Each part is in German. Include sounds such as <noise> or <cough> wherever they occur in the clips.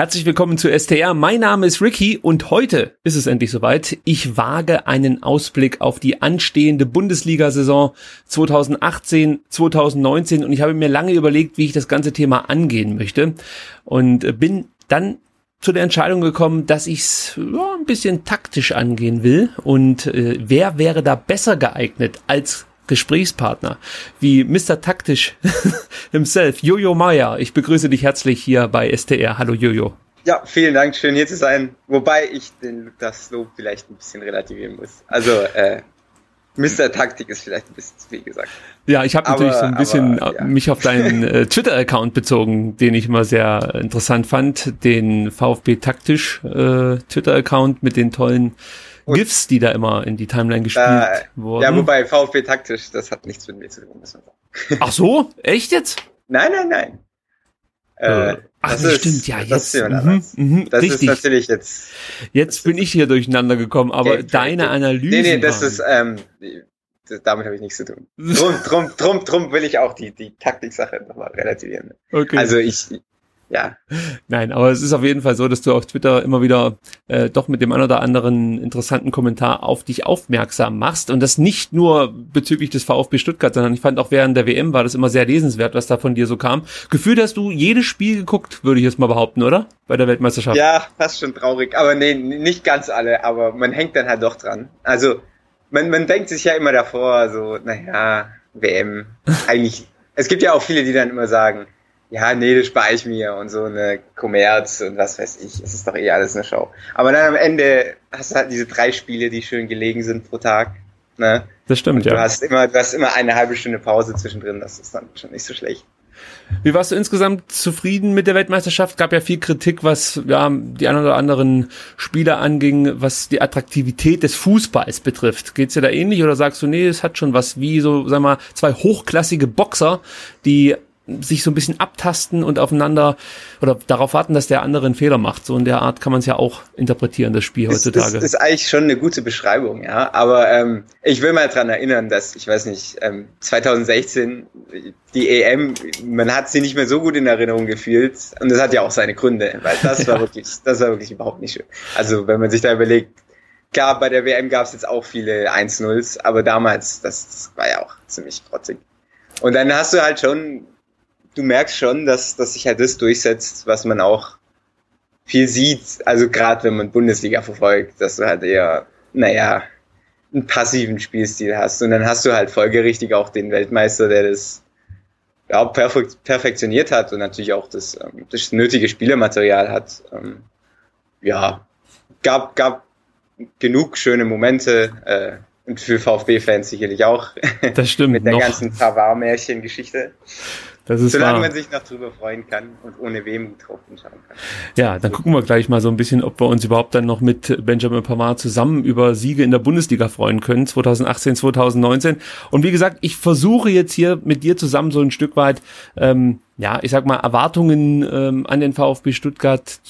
Herzlich willkommen zu STR. Mein Name ist Ricky und heute ist es endlich soweit. Ich wage einen Ausblick auf die anstehende Bundesliga-Saison 2018, 2019 und ich habe mir lange überlegt, wie ich das ganze Thema angehen möchte und bin dann zu der Entscheidung gekommen, dass ich es ja, ein bisschen taktisch angehen will und äh, wer wäre da besser geeignet als Gesprächspartner wie Mr. Taktisch <laughs> himself, Jojo Maya. Ich begrüße dich herzlich hier bei STR. Hallo Jojo. Ja, vielen Dank, schön hier zu sein. Wobei ich den, das Lob vielleicht ein bisschen relativieren muss. Also, äh, Mr. Taktik ist vielleicht ein bisschen zu viel gesagt. Ja, ich habe natürlich so ein bisschen aber, ja. mich auf deinen äh, <laughs> Twitter-Account bezogen, den ich immer sehr interessant fand, den VfB Taktisch äh, Twitter-Account mit den tollen und GIFs, die da immer in die Timeline gespielt äh, wurden. Ja, wobei VfB taktisch, das hat nichts mit mir zu tun. <laughs> Ach so? Echt jetzt? Nein, nein, nein. Äh, Ach, das, das ist, stimmt, ja, jetzt. Das, mhm, mhm, das richtig. ist natürlich jetzt. Jetzt bin ich hier durcheinander gekommen, aber okay, deine okay. Analyse. Nee, nee, das ist, ähm, damit habe ich nichts zu tun. Drum, drum, drum, drum will ich auch die, die Taktik-Sache nochmal relativieren. <laughs> Okay. Also ich, ja. Nein, aber es ist auf jeden Fall so, dass du auf Twitter immer wieder äh, doch mit dem einen oder anderen interessanten Kommentar auf dich aufmerksam machst und das nicht nur bezüglich des VfB Stuttgart, sondern ich fand auch während der WM war das immer sehr lesenswert, was da von dir so kam. Gefühlt hast du jedes Spiel geguckt, würde ich jetzt mal behaupten, oder? Bei der Weltmeisterschaft. Ja, fast schon traurig, aber nee, nicht ganz alle, aber man hängt dann halt doch dran. Also man, man denkt sich ja immer davor, so, naja, WM, <laughs> eigentlich, es gibt ja auch viele, die dann immer sagen, ja, nee, das spare ich mir und so eine Kommerz und was weiß ich. Es ist doch eh alles eine Show. Aber dann am Ende hast du halt diese drei Spiele, die schön gelegen sind pro Tag. Ne? Das stimmt, und ja. Du hast immer, du hast immer eine halbe Stunde Pause zwischendrin. Das ist dann schon nicht so schlecht. Wie warst du insgesamt zufrieden mit der Weltmeisterschaft? Gab ja viel Kritik, was ja, die ein oder anderen Spieler anging, was die Attraktivität des Fußballs betrifft. Geht's dir da ähnlich oder sagst du, nee, es hat schon was wie so, sag mal, zwei hochklassige Boxer, die sich so ein bisschen abtasten und aufeinander oder darauf warten, dass der andere einen Fehler macht. So in der Art kann man es ja auch interpretieren, das Spiel heutzutage. Das ist eigentlich schon eine gute Beschreibung, ja. Aber ähm, ich will mal dran erinnern, dass, ich weiß nicht, ähm, 2016 die EM, man hat sie nicht mehr so gut in Erinnerung gefühlt. Und das hat ja auch seine Gründe, weil das <laughs> war wirklich, das war wirklich überhaupt nicht schön. Also wenn man sich da überlegt, klar, bei der WM gab es jetzt auch viele 1-0s, aber damals, das, das war ja auch ziemlich grotzig. Und dann hast du halt schon du merkst schon, dass, dass sich halt das durchsetzt, was man auch viel sieht, also gerade wenn man Bundesliga verfolgt, dass du halt eher, naja, einen passiven Spielstil hast. Und dann hast du halt folgerichtig auch den Weltmeister, der das ja, perfekt, perfektioniert hat und natürlich auch das, ähm, das nötige Spielermaterial hat. Ähm, ja, gab, gab genug schöne Momente äh, und für VfB-Fans sicherlich auch. Das stimmt. <laughs> Mit der noch. ganzen Pavard-Märchen-Geschichte. Das ist Solange wahr. man sich noch drüber freuen kann und ohne Wehmut drauf schauen kann. Ja, dann gucken wir gleich mal so ein bisschen, ob wir uns überhaupt dann noch mit Benjamin Pavard zusammen über Siege in der Bundesliga freuen können, 2018, 2019. Und wie gesagt, ich versuche jetzt hier mit dir zusammen so ein Stück weit ähm, ja, ich sag mal, Erwartungen ähm, an den VfB Stuttgart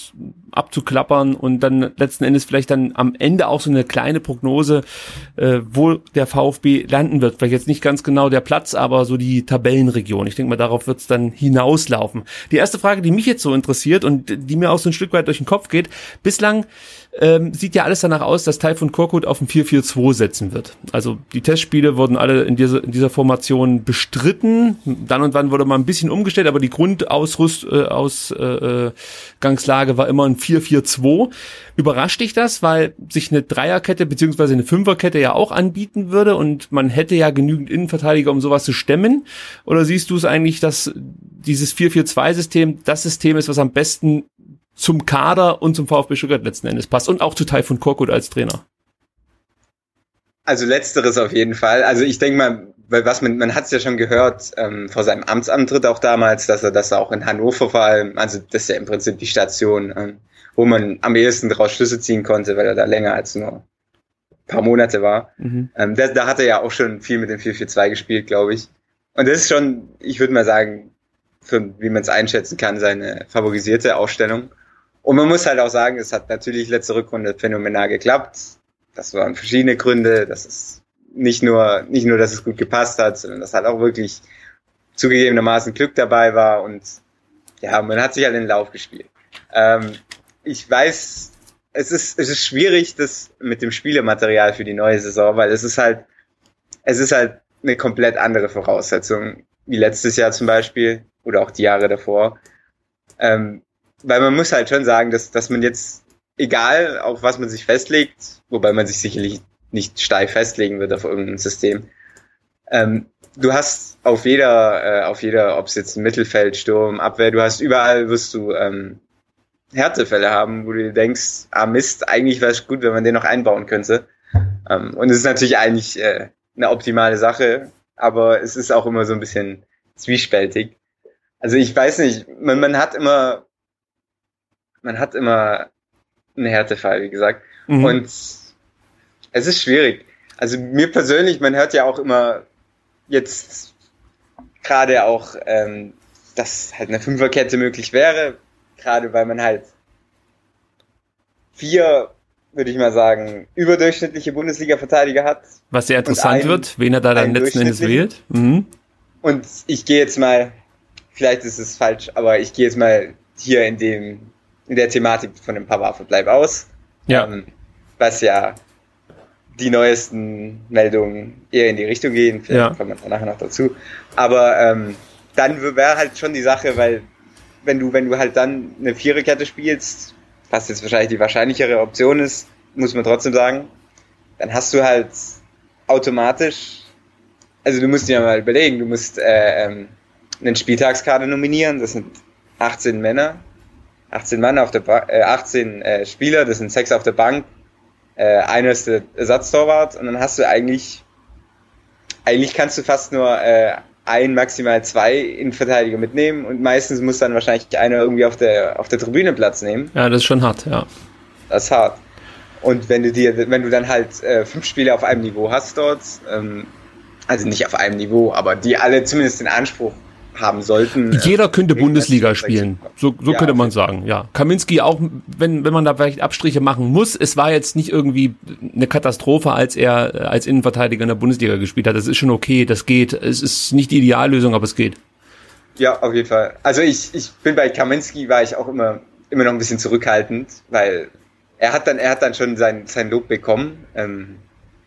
abzuklappern und dann letzten Endes vielleicht dann am Ende auch so eine kleine Prognose, äh, wo der VfB landen wird. Vielleicht jetzt nicht ganz genau der Platz, aber so die Tabellenregion. Ich denke mal, darauf wird es dann hinauslaufen. Die erste Frage, die mich jetzt so interessiert und die mir auch so ein Stück weit durch den Kopf geht, bislang ähm, sieht ja alles danach aus, dass Taifun Korkut auf ein 4-4-2 setzen wird. Also die Testspiele wurden alle in dieser, in dieser Formation bestritten. Dann und wann wurde mal ein bisschen umgestellt, aber die Grundausrüst äh, Ausgangslage äh, war immer ein 4-4-2. Überrascht dich das, weil sich eine Dreierkette beziehungsweise eine Fünferkette ja auch anbieten würde und man hätte ja genügend Innenverteidiger, um sowas zu stemmen? Oder siehst du es eigentlich, dass dieses 4-4-2-System das System ist, was am besten zum Kader und zum VfB Stuttgart letzten Endes passt und auch zu Taifun Korkut als Trainer. Also letzteres auf jeden Fall. Also ich denke mal, weil was man, man hat es ja schon gehört ähm, vor seinem Amtsantritt auch damals, dass er das auch in Hannover vor allem, also das ist ja im Prinzip die Station, ähm, wo man am ehesten daraus Schlüsse ziehen konnte, weil er da länger als nur ein paar Monate war. Mhm. Ähm, da, da hat er ja auch schon viel mit dem 4-4-2 gespielt, glaube ich. Und das ist schon, ich würde mal sagen, für, wie man es einschätzen kann, seine favorisierte Ausstellung. Und man muss halt auch sagen, es hat natürlich letzte Rückrunde phänomenal geklappt. Das waren verschiedene Gründe. Das ist nicht nur, nicht nur, dass es gut gepasst hat, sondern dass halt auch wirklich zugegebenermaßen Glück dabei war und ja, man hat sich halt in den Lauf gespielt. Ähm, ich weiß, es ist, es ist schwierig, das mit dem Spielematerial für die neue Saison, weil es ist halt, es ist halt eine komplett andere Voraussetzung, wie letztes Jahr zum Beispiel oder auch die Jahre davor. Ähm, weil man muss halt schon sagen, dass, dass man jetzt, egal auf was man sich festlegt, wobei man sich sicherlich nicht steif festlegen wird auf irgendein System, ähm, du hast auf jeder, äh, auf jeder, ob es jetzt Mittelfeld, Sturm, Abwehr, du hast überall wirst du ähm, Härtefälle haben, wo du dir denkst, ah Mist, eigentlich wäre es gut, wenn man den noch einbauen könnte. Ähm, und es ist natürlich eigentlich äh, eine optimale Sache, aber es ist auch immer so ein bisschen zwiespältig. Also ich weiß nicht, man, man hat immer, man hat immer einen Härtefall, wie gesagt. Mhm. Und es ist schwierig. Also mir persönlich, man hört ja auch immer jetzt gerade auch, ähm, dass halt eine Fünferkette möglich wäre, gerade weil man halt vier, würde ich mal sagen, überdurchschnittliche Bundesliga-Verteidiger hat. Was sehr interessant wird, wen er da dann letzten Endes wählt. Mhm. Und ich gehe jetzt mal, vielleicht ist es falsch, aber ich gehe jetzt mal hier in dem, in der Thematik von dem Pavard-Verbleib aus. Ja. Ähm, was ja die neuesten Meldungen eher in die Richtung gehen. Vielleicht ja. kommt man nachher noch dazu. Aber ähm, dann wäre halt schon die Sache, weil wenn du, wenn du halt dann eine Viererkette spielst, was jetzt wahrscheinlich die wahrscheinlichere Option ist, muss man trotzdem sagen, dann hast du halt automatisch, also du musst dir mal überlegen, du musst äh, ähm, einen Spieltagskader nominieren, das sind 18 Männer, 18 Mann auf der ba äh, 18 äh, Spieler, das sind sechs auf der Bank, äh, einer ist der Ersatztorwart und dann hast du eigentlich, eigentlich kannst du fast nur äh, ein, maximal zwei Innenverteidiger mitnehmen und meistens muss dann wahrscheinlich einer irgendwie auf der, auf der Tribüne Platz nehmen. Ja, das ist schon hart, ja. Das ist hart. Und wenn du dir, wenn du dann halt äh, fünf Spieler auf einem Niveau hast dort, ähm, also nicht auf einem Niveau, aber die alle zumindest den Anspruch haben sollten. Jeder könnte Bundesliga spielen. So, so ja, könnte man sagen, ja. Kaminski auch, wenn, wenn man da vielleicht Abstriche machen muss, es war jetzt nicht irgendwie eine Katastrophe, als er äh, als Innenverteidiger in der Bundesliga gespielt hat. Das ist schon okay, das geht. Es ist nicht die Ideallösung, aber es geht. Ja, auf jeden Fall. Also ich, ich bin bei Kaminski war ich auch immer, immer noch ein bisschen zurückhaltend, weil er hat dann, er hat dann schon sein, sein Lob bekommen, ähm,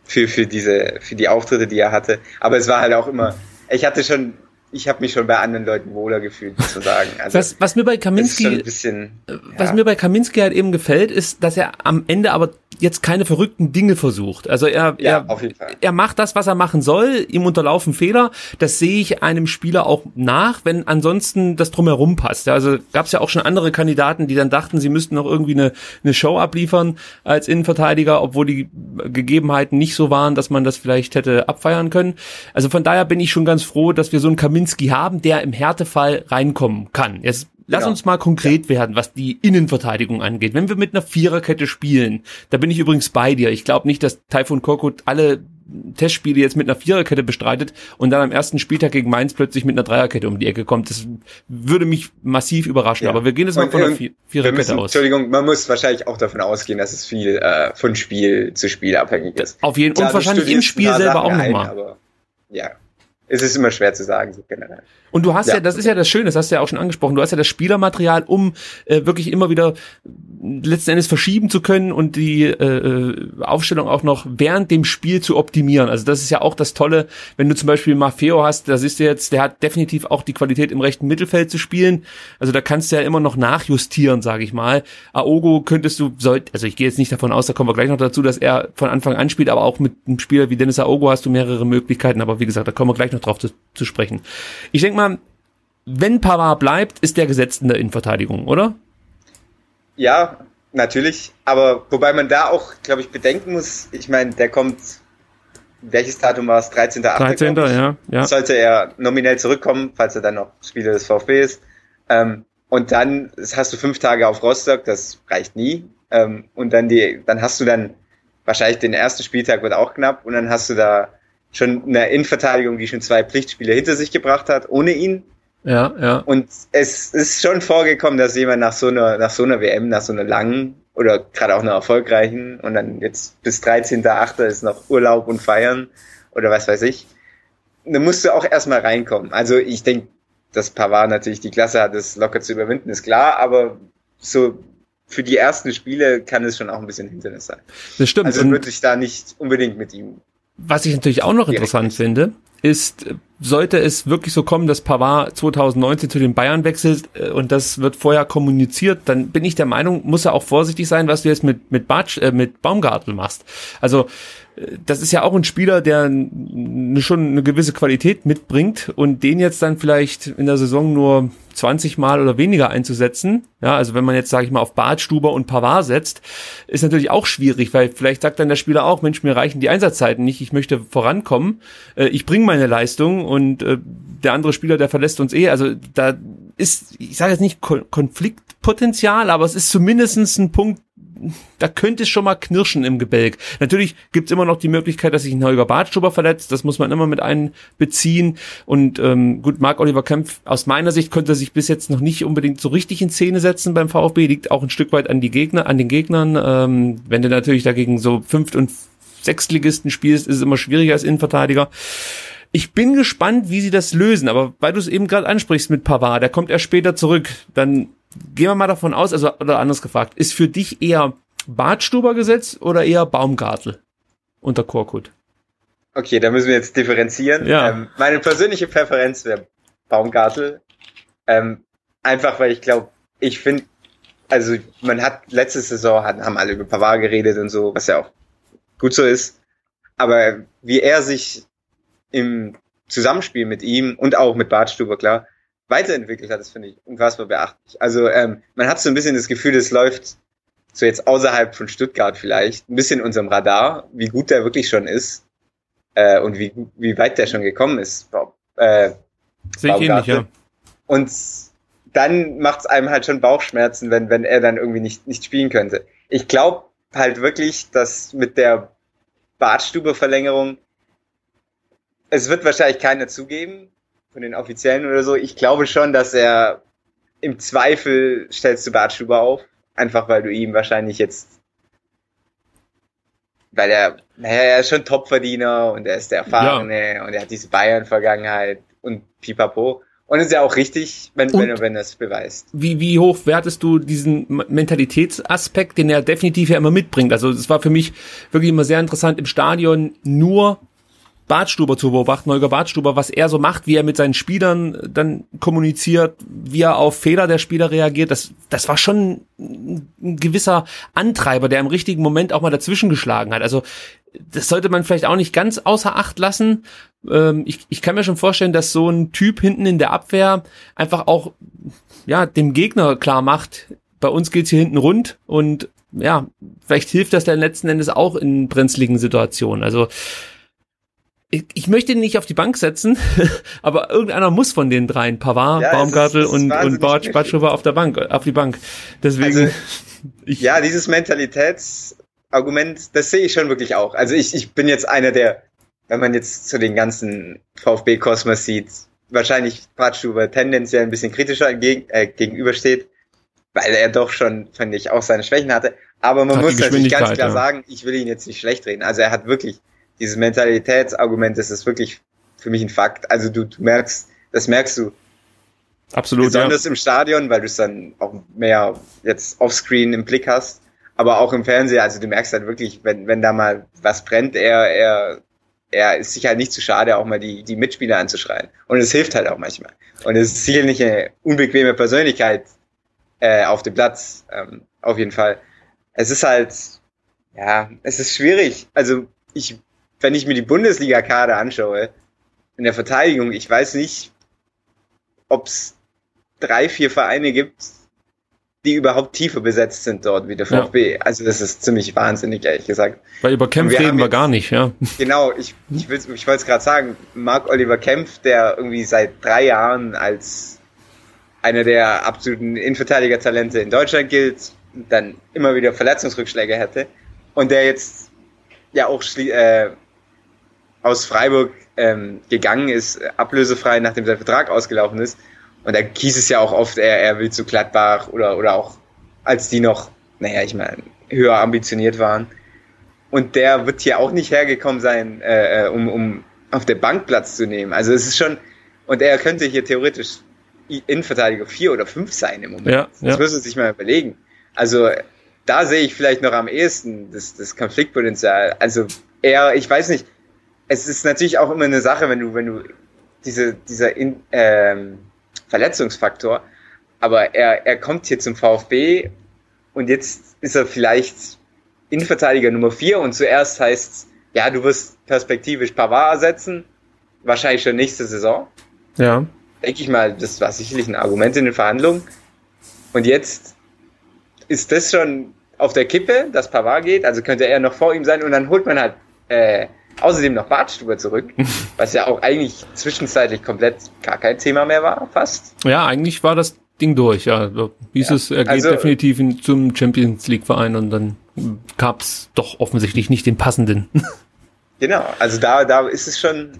für, für diese, für die Auftritte, die er hatte. Aber es war halt auch immer, ich hatte schon ich habe mich schon bei anderen Leuten wohler gefühlt, sozusagen. <laughs> Also, was, was mir bei Kaminski, bisschen, äh, was ja. mir bei Kaminski halt eben gefällt, ist, dass er am Ende aber jetzt keine verrückten Dinge versucht. Also er, ja, er, er macht das, was er machen soll. Ihm unterlaufen Fehler. Das sehe ich einem Spieler auch nach, wenn ansonsten das drumherum passt. Also gab es ja auch schon andere Kandidaten, die dann dachten, sie müssten noch irgendwie eine, eine Show abliefern als Innenverteidiger, obwohl die Gegebenheiten nicht so waren, dass man das vielleicht hätte abfeiern können. Also von daher bin ich schon ganz froh, dass wir so einen Kaminski Kaminski haben, der im Härtefall reinkommen kann. Jetzt lass genau. uns mal konkret ja. werden, was die Innenverteidigung angeht. Wenn wir mit einer Viererkette spielen, da bin ich übrigens bei dir. Ich glaube nicht, dass Taifun Korkut alle Testspiele jetzt mit einer Viererkette bestreitet und dann am ersten Spieltag gegen Mainz plötzlich mit einer Dreierkette um die Ecke kommt. Das würde mich massiv überraschen. Ja. Aber wir gehen jetzt mal von einer Viererkette müssen, aus. Entschuldigung, man muss wahrscheinlich auch davon ausgehen, dass es viel äh, von Spiel zu Spiel abhängig ist. Auf jeden Fall. Und wahrscheinlich im Spiel selber auch nochmal. Ja, es ist immer schwer zu sagen, so generell. Und du hast ja, ja das ist ja das Schöne, das hast du ja auch schon angesprochen, du hast ja das Spielermaterial, um äh, wirklich immer wieder letzten Endes verschieben zu können und die äh, Aufstellung auch noch während dem Spiel zu optimieren. Also das ist ja auch das Tolle, wenn du zum Beispiel Maffeo hast, da siehst du jetzt, der hat definitiv auch die Qualität im rechten Mittelfeld zu spielen. Also da kannst du ja immer noch nachjustieren, sage ich mal. Aogo könntest du, sollt, also ich gehe jetzt nicht davon aus, da kommen wir gleich noch dazu, dass er von Anfang an spielt, aber auch mit einem Spieler wie Dennis Aogo hast du mehrere Möglichkeiten. Aber wie gesagt, da kommen wir gleich noch drauf zu, zu sprechen. Ich denke mal, wenn Pavard bleibt, ist der gesetzt in der Innenverteidigung, oder? Ja, natürlich. Aber wobei man da auch, glaube ich, bedenken muss, ich meine, der kommt, welches Datum war es? 13. 13. Ja, ja. Sollte er nominell zurückkommen, falls er dann noch Spieler des VfB ist. Ähm, und dann hast du fünf Tage auf Rostock, das reicht nie. Ähm, und dann die, dann hast du dann wahrscheinlich den ersten Spieltag wird auch knapp und dann hast du da schon eine Innenverteidigung, die schon zwei Pflichtspiele hinter sich gebracht hat, ohne ihn. Ja, ja. Und es ist schon vorgekommen, dass jemand nach so einer, nach so einer WM, nach so einer langen oder gerade auch einer erfolgreichen und dann jetzt bis 13.8. ist noch Urlaub und Feiern oder was weiß ich. Dann musst du auch erstmal reinkommen. Also ich denke, dass Pavard natürlich die Klasse hat, das locker zu überwinden, ist klar, aber so für die ersten Spiele kann es schon auch ein bisschen Hindernis sein. Das stimmt. Also würde ich da nicht unbedingt mit ihm. Was ich natürlich auch noch interessant finde, ist, sollte es wirklich so kommen, dass Pavard 2019 zu den Bayern wechselt äh, und das wird vorher kommuniziert, dann bin ich der Meinung, muss er auch vorsichtig sein, was du jetzt mit mit Batsch, äh, mit Baumgartel machst. Also das ist ja auch ein Spieler, der schon eine gewisse Qualität mitbringt und den jetzt dann vielleicht in der Saison nur 20 Mal oder weniger einzusetzen. Ja, also wenn man jetzt, sage ich mal, auf Bartstuber und Pavard setzt, ist natürlich auch schwierig, weil vielleicht sagt dann der Spieler auch, Mensch, mir reichen die Einsatzzeiten nicht, ich möchte vorankommen, äh, ich bringe meine Leistung und äh, der andere Spieler, der verlässt uns eh. Also da ist, ich sage jetzt nicht Konfliktpotenzial, aber es ist zumindestens ein Punkt, da könnte es schon mal knirschen im Gebälk. Natürlich gibt's immer noch die Möglichkeit, dass sich ein Holger Bartstuber verletzt. Das muss man immer mit einbeziehen. Und ähm, gut, Marc Oliver Kempf, aus meiner Sicht konnte er sich bis jetzt noch nicht unbedingt so richtig in Szene setzen beim VfB. Liegt auch ein Stück weit an die Gegner, an den Gegnern. Ähm, wenn du natürlich dagegen so Fünft- und Sechstligisten spielst, ist es immer schwieriger als Innenverteidiger. Ich bin gespannt, wie sie das lösen, aber weil du es eben gerade ansprichst mit Pavard, der kommt erst später zurück, dann gehen wir mal davon aus, also oder anders gefragt, ist für dich eher Bartstuber gesetzt oder eher Baumgartel unter Korkut? Okay, da müssen wir jetzt differenzieren. Ja. Ähm, meine persönliche Präferenz wäre Baumgartel. Ähm, einfach weil ich glaube, ich finde, also man hat letzte Saison hat, haben alle über Pavard geredet und so, was ja auch gut so ist. Aber wie er sich im Zusammenspiel mit ihm und auch mit Bartstuber, klar, weiterentwickelt hat, das finde ich unfassbar beachtlich. Also ähm, man hat so ein bisschen das Gefühl, es läuft so jetzt außerhalb von Stuttgart vielleicht, ein bisschen unserem Radar, wie gut der wirklich schon ist äh, und wie, wie weit der schon gekommen ist. Äh, Sehe ich ähnlich, ja. Und dann macht es einem halt schon Bauchschmerzen, wenn, wenn er dann irgendwie nicht, nicht spielen könnte. Ich glaube halt wirklich, dass mit der Badstube-Verlängerung es wird wahrscheinlich keiner zugeben, von den Offiziellen oder so. Ich glaube schon, dass er im Zweifel stellst du Bartschuber auf. Einfach weil du ihm wahrscheinlich jetzt, weil er, naja, er ist schon Topverdiener und er ist der Erfahrene ja. und er hat diese Bayern-Vergangenheit und pipapo. Und es ist ja auch richtig, wenn, wenn, wenn er es beweist. Wie, wie hoch wertest du diesen Mentalitätsaspekt, den er definitiv ja immer mitbringt? Also es war für mich wirklich immer sehr interessant, im Stadion nur Bartstuber zu beobachten, Holger Bartstuber, was er so macht, wie er mit seinen Spielern dann kommuniziert, wie er auf Fehler der Spieler reagiert, das, das war schon ein gewisser Antreiber, der im richtigen Moment auch mal dazwischen geschlagen hat. Also das sollte man vielleicht auch nicht ganz außer Acht lassen. Ähm, ich, ich kann mir schon vorstellen, dass so ein Typ hinten in der Abwehr einfach auch ja dem Gegner klar macht, bei uns geht's hier hinten rund und ja, vielleicht hilft das dann letzten Endes auch in brenzligen Situationen. Also ich, möchte ihn nicht auf die Bank setzen, <laughs> aber irgendeiner muss von den dreien, Pavard, ja, Baumgartel und, und Batschova auf der Bank, auf die Bank. Deswegen. Also, <laughs> ja, dieses Mentalitätsargument, das sehe ich schon wirklich auch. Also ich, ich bin jetzt einer der, wenn man jetzt zu den ganzen VfB-Kosmos sieht, wahrscheinlich Patschuber tendenziell ein bisschen kritischer entgegen, äh, gegenübersteht, weil er doch schon, fand ich, auch seine Schwächen hatte. Aber man hat muss natürlich ganz klar ja. sagen, ich will ihn jetzt nicht schlecht reden. Also er hat wirklich dieses Mentalitätsargument, das ist wirklich für mich ein Fakt. Also du, du merkst, das merkst du. Absolut. Besonders ja. im Stadion, weil du es dann auch mehr jetzt offscreen im Blick hast. Aber auch im Fernseher, also du merkst halt wirklich, wenn, wenn da mal was brennt, er, er, er ist sich halt nicht zu schade, auch mal die, die Mitspieler anzuschreien. Und es hilft halt auch manchmal. Und es ist sicher nicht eine unbequeme Persönlichkeit äh, auf dem Platz, ähm, auf jeden Fall. Es ist halt, ja, es ist schwierig. Also ich wenn ich mir die Bundesliga-Kader anschaue, in der Verteidigung, ich weiß nicht, ob es drei, vier Vereine gibt, die überhaupt tiefer besetzt sind dort wie der VfB. Ja. Also das ist ziemlich wahnsinnig, ehrlich gesagt. Weil über Kempf reden wir gar nicht, ja. Genau, ich, ich, will's, ich wollte es gerade sagen, Marc Oliver Kempf, der irgendwie seit drei Jahren als einer der absoluten Innenverteidiger-Talente in Deutschland gilt, dann immer wieder Verletzungsrückschläge hätte und der jetzt ja auch äh, aus Freiburg ähm, gegangen ist, ablösefrei, nachdem sein Vertrag ausgelaufen ist. Und da hieß es ja auch oft, er, er will zu Gladbach oder, oder auch als die noch, naja, ich meine, höher ambitioniert waren. Und der wird hier auch nicht hergekommen sein, äh, äh, um, um auf der Bank Platz zu nehmen. Also es ist schon, und er könnte hier theoretisch Innenverteidiger 4 oder 5 sein im Moment. Ja, das ja. müssen Sie sich mal überlegen. Also da sehe ich vielleicht noch am ehesten das, das Konfliktpotenzial. Also eher, ich weiß nicht, es ist natürlich auch immer eine Sache, wenn du, wenn du diese, dieser in, ähm, Verletzungsfaktor, aber er, er kommt hier zum VfB und jetzt ist er vielleicht Innenverteidiger Nummer 4 und zuerst heißt ja, du wirst perspektivisch Pavard ersetzen, wahrscheinlich schon nächste Saison. Ja. Denke ich mal, das war sicherlich ein Argument in den Verhandlungen. Und jetzt ist das schon auf der Kippe, dass Pavard geht, also könnte er noch vor ihm sein und dann holt man halt äh, außerdem noch Bartstuber zurück, <laughs> was ja auch eigentlich zwischenzeitlich komplett gar kein Thema mehr war, fast. Ja, eigentlich war das Ding durch, ja. Hieß ja. es, er geht also, definitiv in, zum Champions League Verein und dann gab's doch offensichtlich nicht den passenden. <laughs> Genau, also da, da ist es schon,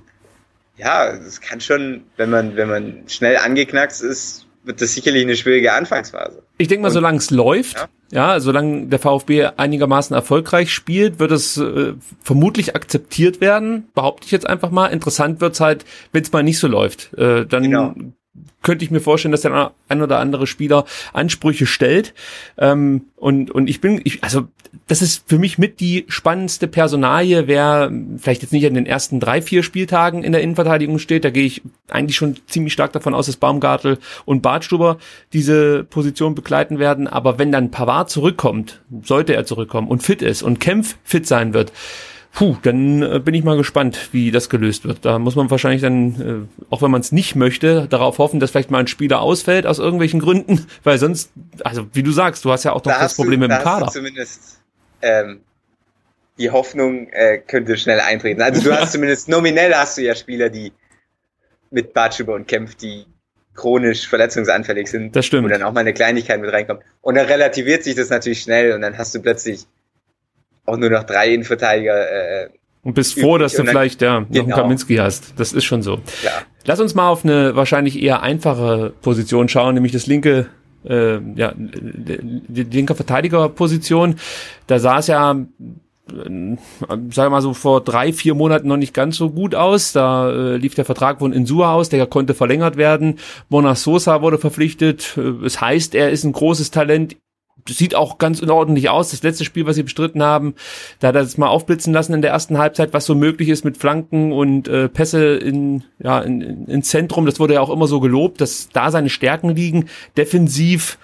ja, es kann schon, wenn man, wenn man schnell angeknackst ist, wird das sicherlich eine schwierige Anfangsphase. Ich denke mal, solange es läuft, ja. Ja, solange der VfB einigermaßen erfolgreich spielt, wird es äh, vermutlich akzeptiert werden, behaupte ich jetzt einfach mal. Interessant wird's halt, wenn es mal nicht so läuft. Äh, dann genau könnte ich mir vorstellen, dass der ein oder andere Spieler Ansprüche stellt. Ähm, und, und ich bin, ich, also das ist für mich mit die spannendste Personalie, wer vielleicht jetzt nicht in den ersten drei, vier Spieltagen in der Innenverteidigung steht. Da gehe ich eigentlich schon ziemlich stark davon aus, dass Baumgartel und Bartstuber diese Position begleiten werden. Aber wenn dann Pavard zurückkommt, sollte er zurückkommen und fit ist und Kempf fit sein wird, Puh, dann äh, bin ich mal gespannt, wie das gelöst wird. Da muss man wahrscheinlich dann, äh, auch wenn man es nicht möchte, darauf hoffen, dass vielleicht mal ein Spieler ausfällt aus irgendwelchen Gründen, <laughs> weil sonst, also wie du sagst, du hast ja auch noch da das Problem du, mit dem Kader. zumindest ähm, die Hoffnung äh, könnte schnell eintreten. Also du hast <laughs> zumindest nominell hast du ja Spieler, die mit Bartschuber und Kempf, die chronisch verletzungsanfällig sind. Das stimmt. Wo dann auch mal eine Kleinigkeit mit reinkommt. Und dann relativiert sich das natürlich schnell und dann hast du plötzlich auch nur noch drei Innenverteidiger. Äh, und bist froh, dass du vielleicht ja, noch genau. einen Kaminski hast. Das ist schon so. Ja. Lass uns mal auf eine wahrscheinlich eher einfache Position schauen, nämlich das linke äh, ja, die, die linke Verteidigerposition. Da sah es ja sagen wir mal so vor drei, vier Monaten noch nicht ganz so gut aus. Da äh, lief der Vertrag von Insua aus, der konnte verlängert werden. Mona Sosa wurde verpflichtet. Äh, es heißt, er ist ein großes Talent sieht auch ganz unordentlich aus. Das letzte Spiel, was sie bestritten haben, da hat er es mal aufblitzen lassen in der ersten Halbzeit, was so möglich ist mit Flanken und äh, Pässe in, ja, in, in, ins Zentrum. Das wurde ja auch immer so gelobt, dass da seine Stärken liegen. Defensiv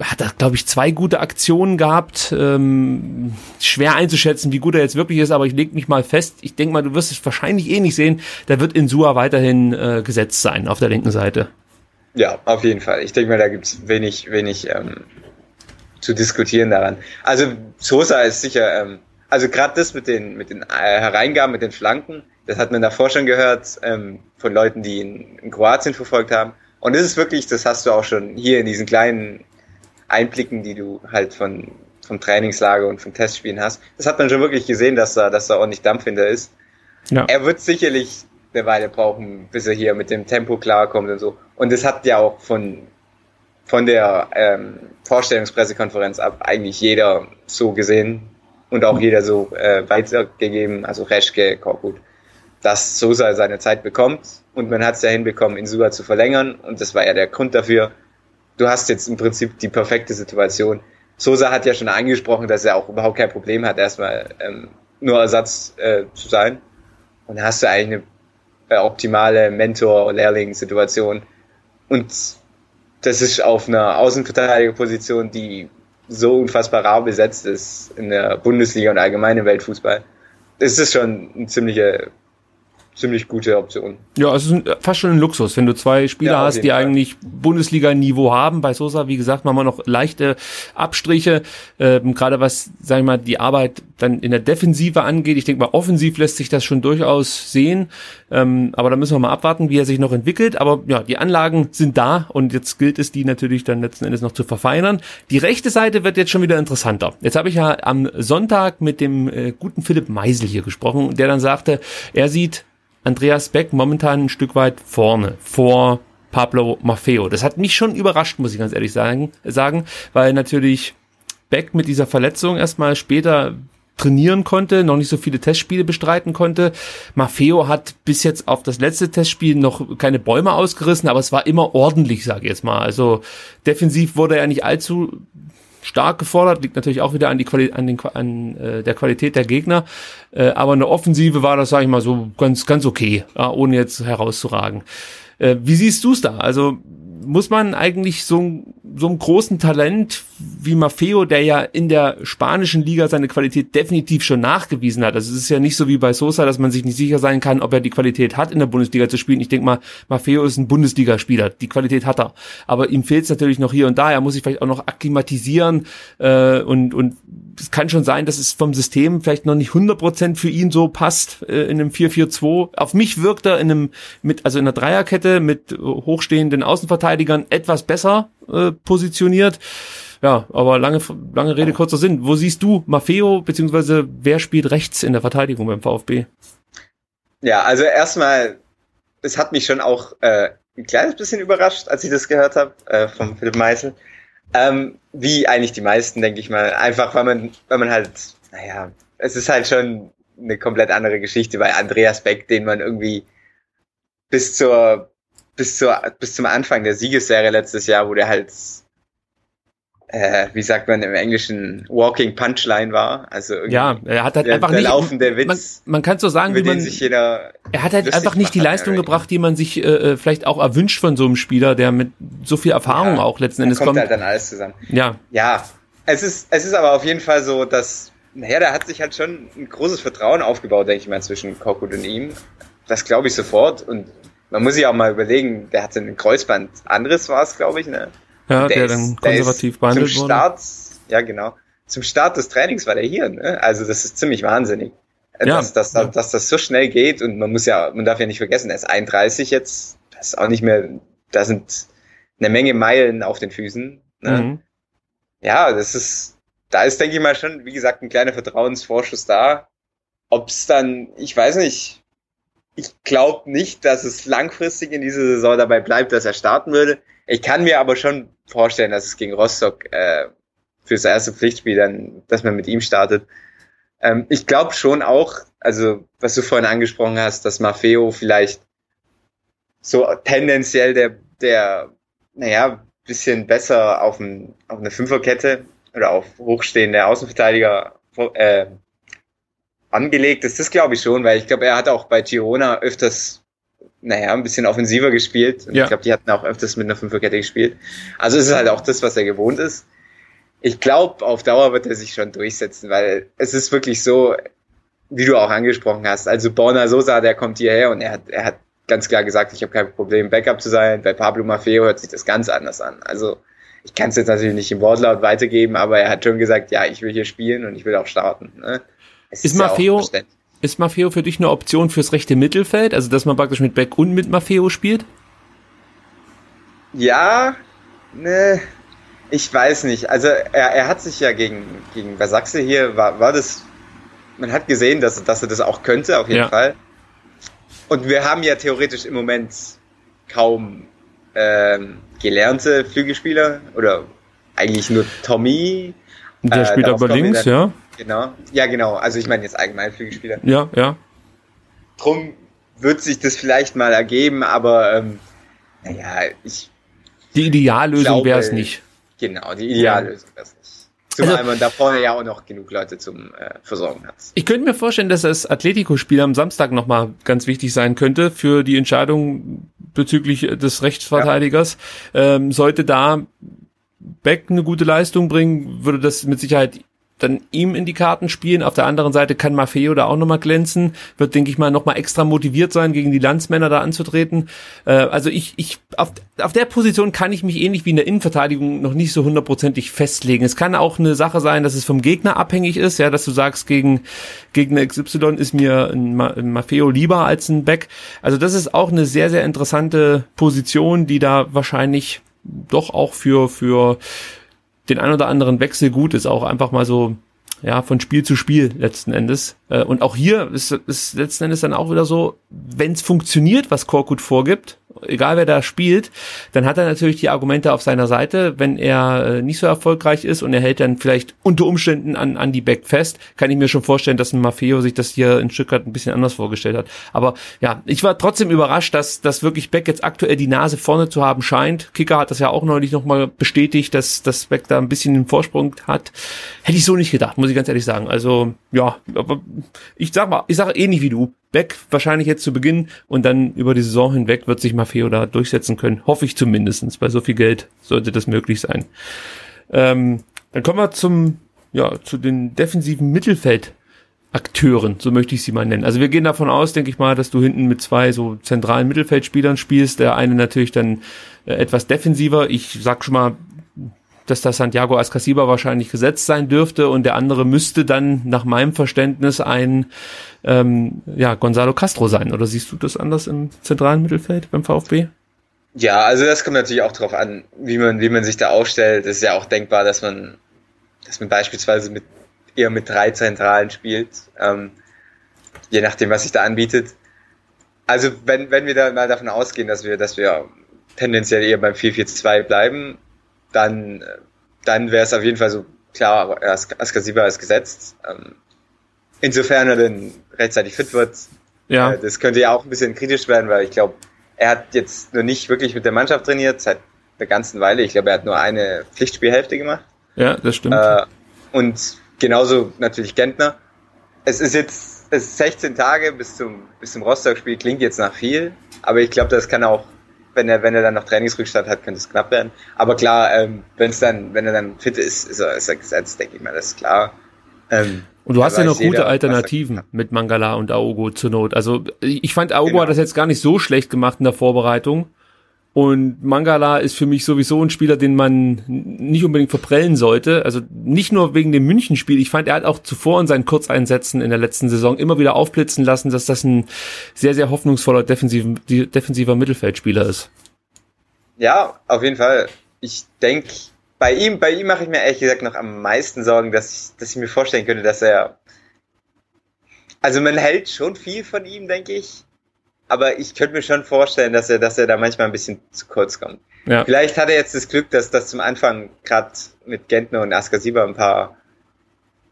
hat er, glaube ich, zwei gute Aktionen gehabt. Ähm, schwer einzuschätzen, wie gut er jetzt wirklich ist, aber ich leg mich mal fest. Ich denke mal, du wirst es wahrscheinlich eh nicht sehen. Da wird Insua weiterhin äh, gesetzt sein auf der linken Seite. Ja, auf jeden Fall. Ich denke mal, da gibt's wenig, wenig ähm, zu diskutieren daran. Also Sosa ist sicher, ähm, also gerade das mit den mit den äh, Hereingaben, mit den Flanken, das hat man davor schon gehört ähm, von Leuten, die in, in Kroatien verfolgt haben. Und das ist wirklich, das hast du auch schon hier in diesen kleinen Einblicken, die du halt von vom Trainingslager und vom Testspielen hast. Das hat man schon wirklich gesehen, dass er, dass er ordentlich Dampf hinter ist. Ja. Er wird sicherlich eine Weile brauchen, bis er hier mit dem Tempo klarkommt und so. Und das hat ja auch von von der ähm, Vorstellungspressekonferenz ab eigentlich jeder so gesehen und auch jeder so äh, weitergegeben, also Reschke, Korkut, dass Sosa seine Zeit bekommt und man hat es ja hinbekommen, ihn sogar zu verlängern und das war ja der Grund dafür. Du hast jetzt im Prinzip die perfekte Situation. Sosa hat ja schon angesprochen, dass er auch überhaupt kein Problem hat, erstmal ähm, nur Ersatz äh, zu sein. Und hast du eigentlich eine äh, optimale Mentor-Lehrling-Situation. Und das ist auf einer Außenverteidigerposition, die so unfassbar rar besetzt ist in der Bundesliga und allgemein im Weltfußball. Das ist schon eine ziemliche ziemlich gute Option. Ja, es ist fast schon ein Luxus, wenn du zwei Spieler ja, hast, die Fall. eigentlich Bundesliga-Niveau haben. Bei Sosa, wie gesagt, machen wir noch leichte Abstriche, ähm, gerade was, sag ich mal, die Arbeit dann in der Defensive angeht. Ich denke mal, offensiv lässt sich das schon durchaus sehen, ähm, aber da müssen wir mal abwarten, wie er sich noch entwickelt. Aber ja, die Anlagen sind da und jetzt gilt es, die natürlich dann letzten Endes noch zu verfeinern. Die rechte Seite wird jetzt schon wieder interessanter. Jetzt habe ich ja am Sonntag mit dem äh, guten Philipp Meisel hier gesprochen, der dann sagte, er sieht Andreas Beck momentan ein Stück weit vorne, vor Pablo Maffeo. Das hat mich schon überrascht, muss ich ganz ehrlich sagen, sagen weil natürlich Beck mit dieser Verletzung erstmal später trainieren konnte, noch nicht so viele Testspiele bestreiten konnte. Maffeo hat bis jetzt auf das letzte Testspiel noch keine Bäume ausgerissen, aber es war immer ordentlich, sage ich jetzt mal. Also defensiv wurde er nicht allzu stark gefordert, liegt natürlich auch wieder an, die Quali an, den, an äh, der Qualität der Gegner. Äh, aber eine Offensive war das, sage ich mal, so ganz, ganz okay, ja, ohne jetzt herauszuragen. Äh, wie siehst du es da? Also muss man eigentlich so, so einem großen Talent wie Maffeo, der ja in der spanischen Liga seine Qualität definitiv schon nachgewiesen hat. Also es ist ja nicht so wie bei Sosa, dass man sich nicht sicher sein kann, ob er die Qualität hat, in der Bundesliga zu spielen. Ich denke mal, Maffeo ist ein Bundesligaspieler. Die Qualität hat er. Aber ihm fehlt es natürlich noch hier und da. Er muss sich vielleicht auch noch akklimatisieren äh, und, und es kann schon sein, dass es vom System vielleicht noch nicht 100% für ihn so passt äh, in einem 4-4-2. Auf mich wirkt er in einem mit also in einer Dreierkette mit hochstehenden Außenverteidigern etwas besser äh, positioniert. Ja, aber lange lange Rede kurzer Sinn. Wo siehst du Maffeo beziehungsweise wer spielt rechts in der Verteidigung beim VfB? Ja, also erstmal, es hat mich schon auch äh, ein kleines bisschen überrascht, als ich das gehört habe äh, vom Philipp Meisel. Ähm, wie eigentlich die meisten, denke ich mal. Einfach, weil man, weil man halt, naja, es ist halt schon eine komplett andere Geschichte bei Andreas Beck, den man irgendwie bis zur, bis zur, bis zum Anfang der Siegesserie letztes Jahr, wo der halt äh, wie sagt man im Englischen, Walking Punchline war. Also ja, er hat halt der, einfach der nicht laufende Witz. Man, man kann so sagen, wie man sich jeder er hat halt einfach nicht die Leistung gebracht, die man sich äh, äh, vielleicht auch erwünscht von so einem Spieler, der mit so viel Erfahrung ja, auch letzten Endes kommt. kommt halt dann alles zusammen. Ja. Ja, es ist es ist aber auf jeden Fall so, dass naja, da hat sich halt schon ein großes Vertrauen aufgebaut, denke ich mal, zwischen Korkut und ihm. Das glaube ich sofort und man muss sich auch mal überlegen, der hatte einen Kreuzband. Anderes war es, glaube ich, ne? Ja, der, der dann konservativ behandelt zum Start, wurde. Ja, genau. Zum Start des Trainings war der hier. Ne? Also das ist ziemlich wahnsinnig. Äh, ja, dass, dass, ja. dass das so schnell geht und man muss ja, man darf ja nicht vergessen, er ist 31 jetzt, das ist auch nicht mehr, da sind eine Menge Meilen auf den Füßen. Ne? Mhm. Ja, das ist, da ist, denke ich mal, schon, wie gesagt, ein kleiner Vertrauensvorschuss da. Ob es dann, ich weiß nicht, ich glaube nicht, dass es langfristig in dieser Saison dabei bleibt, dass er starten würde. Ich kann mir aber schon vorstellen, dass es gegen Rostock äh, fürs erste Pflichtspiel dann, dass man mit ihm startet. Ähm, ich glaube schon auch, also was du vorhin angesprochen hast, dass Maffeo vielleicht so tendenziell der, der, naja, bisschen besser auf, ein, auf eine Fünferkette oder auf hochstehende Außenverteidiger äh, angelegt ist. Das glaube ich schon, weil ich glaube, er hat auch bei Girona öfters naja, ein bisschen offensiver gespielt. Und ja. ich glaube, die hatten auch öfters mit einer Fünferkette gespielt. Also es ist halt auch das, was er gewohnt ist. Ich glaube, auf Dauer wird er sich schon durchsetzen, weil es ist wirklich so, wie du auch angesprochen hast. Also Borna Sosa, der kommt hierher und er hat, er hat ganz klar gesagt, ich habe kein Problem, Backup zu sein. Bei Pablo Maffeo hört sich das ganz anders an. Also ich kann es jetzt natürlich nicht im Wortlaut weitergeben, aber er hat schon gesagt, ja, ich will hier spielen und ich will auch starten. Ne? ist, ist Maffeo, ist Maffeo für dich eine Option fürs rechte Mittelfeld? Also, dass man praktisch mit Beck und mit Maffeo spielt? Ja, ne, ich weiß nicht. Also, er, er hat sich ja gegen, gegen Basachse hier, war, war das, man hat gesehen, dass, dass er das auch könnte, auf jeden ja. Fall. Und wir haben ja theoretisch im Moment kaum ähm, gelernte Flügelspieler oder eigentlich nur Tommy. Der äh, spielt aber links, ja. Genau. Ja, genau. Also ich meine jetzt allgemein Flügelspieler. Ja, ja. Drum wird sich das vielleicht mal ergeben, aber ähm, naja, ich. Die Ideallösung wäre es nicht. Genau, die Ideallösung wäre es nicht. Zumal also, man da vorne ja auch noch genug Leute zum äh, Versorgen hat. Ich könnte mir vorstellen, dass das Atletico-Spiel am Samstag nochmal ganz wichtig sein könnte für die Entscheidung bezüglich des Rechtsverteidigers. Ja. Ähm, sollte da Beck eine gute Leistung bringen, würde das mit Sicherheit dann ihm in die Karten spielen. Auf der anderen Seite kann Maffeo da auch nochmal glänzen. Wird, denke ich mal, nochmal extra motiviert sein, gegen die Landsmänner da anzutreten. Äh, also ich, ich, auf, auf der Position kann ich mich ähnlich wie in der Innenverteidigung noch nicht so hundertprozentig festlegen. Es kann auch eine Sache sein, dass es vom Gegner abhängig ist, ja, dass du sagst, gegen Gegner XY ist mir ein, Ma ein Maffeo lieber als ein Beck. Also das ist auch eine sehr, sehr interessante Position, die da wahrscheinlich doch auch für, für den ein oder anderen Wechsel gut ist, auch einfach mal so ja, von Spiel zu Spiel letzten Endes. Äh, und auch hier ist, ist letzten Endes dann auch wieder so, wenn es funktioniert, was Korkut vorgibt, egal wer da spielt, dann hat er natürlich die Argumente auf seiner Seite. Wenn er äh, nicht so erfolgreich ist und er hält dann vielleicht unter Umständen an, an die Back fest, kann ich mir schon vorstellen, dass ein Maffeo sich das hier in Stuttgart ein bisschen anders vorgestellt hat. Aber ja, ich war trotzdem überrascht, dass, dass wirklich Beck jetzt aktuell die Nase vorne zu haben scheint. Kicker hat das ja auch neulich nochmal bestätigt, dass, dass Beck da ein bisschen den Vorsprung hat. Hätte ich so nicht gedacht, muss ich ganz ehrlich sagen. Also, ja, aber ich sag mal, ich sage ähnlich wie du. Beck wahrscheinlich jetzt zu Beginn und dann über die Saison hinweg wird sich Maffeo da durchsetzen können. Hoffe ich zumindestens. Bei so viel Geld sollte das möglich sein. Ähm, dann kommen wir zum, ja, zu den defensiven Mittelfeldakteuren, so möchte ich sie mal nennen. Also wir gehen davon aus, denke ich mal, dass du hinten mit zwei so zentralen Mittelfeldspielern spielst. Der eine natürlich dann äh, etwas defensiver. Ich sag schon mal, dass da Santiago Ascasiba wahrscheinlich gesetzt sein dürfte und der andere müsste dann nach meinem Verständnis ein ähm, ja, Gonzalo Castro sein. Oder siehst du das anders im zentralen Mittelfeld beim VfB? Ja, also das kommt natürlich auch darauf an, wie man, wie man sich da aufstellt. Es ist ja auch denkbar, dass man, dass man beispielsweise mit eher mit drei Zentralen spielt, ähm, je nachdem, was sich da anbietet. Also wenn, wenn wir da mal davon ausgehen, dass wir, dass wir tendenziell eher beim 4-4-2 bleiben, dann, dann wäre es auf jeden Fall so klar, Askasiba ist gesetzt. Ähm, insofern er dann rechtzeitig fit wird. Ja. Äh, das könnte ja auch ein bisschen kritisch werden, weil ich glaube, er hat jetzt nur nicht wirklich mit der Mannschaft trainiert, seit der ganzen Weile. Ich glaube, er hat nur eine Pflichtspielhälfte gemacht. Ja, das stimmt. Äh, und genauso natürlich Gentner. Es ist jetzt es ist 16 Tage bis zum, bis zum Rostock-Spiel, klingt jetzt nach viel, aber ich glaube, das kann auch wenn er, wenn er dann noch Trainingsrückstand hat, könnte es knapp werden. Aber klar, ähm, wenn es dann, wenn er dann fit ist, ist er, ist er gesetzt, denke ich mal, das ist klar. Ähm, und du hast ja noch gute jeder, Alternativen mit Mangala und Aogo zur Not. Also ich fand Aogo genau. hat das jetzt gar nicht so schlecht gemacht in der Vorbereitung. Und Mangala ist für mich sowieso ein Spieler, den man nicht unbedingt verprellen sollte. Also nicht nur wegen dem Münchenspiel. Ich fand, er hat auch zuvor in seinen Kurzeinsätzen in der letzten Saison immer wieder aufblitzen lassen, dass das ein sehr, sehr hoffnungsvoller defensiver, Mittelfeldspieler ist. Ja, auf jeden Fall. Ich denke, bei ihm, bei ihm mache ich mir ehrlich gesagt noch am meisten Sorgen, dass ich, dass ich mir vorstellen könnte, dass er, also man hält schon viel von ihm, denke ich aber ich könnte mir schon vorstellen, dass er, dass er da manchmal ein bisschen zu kurz kommt. Ja. Vielleicht hat er jetzt das Glück, dass das zum Anfang gerade mit Gentner und Askasiba ein paar,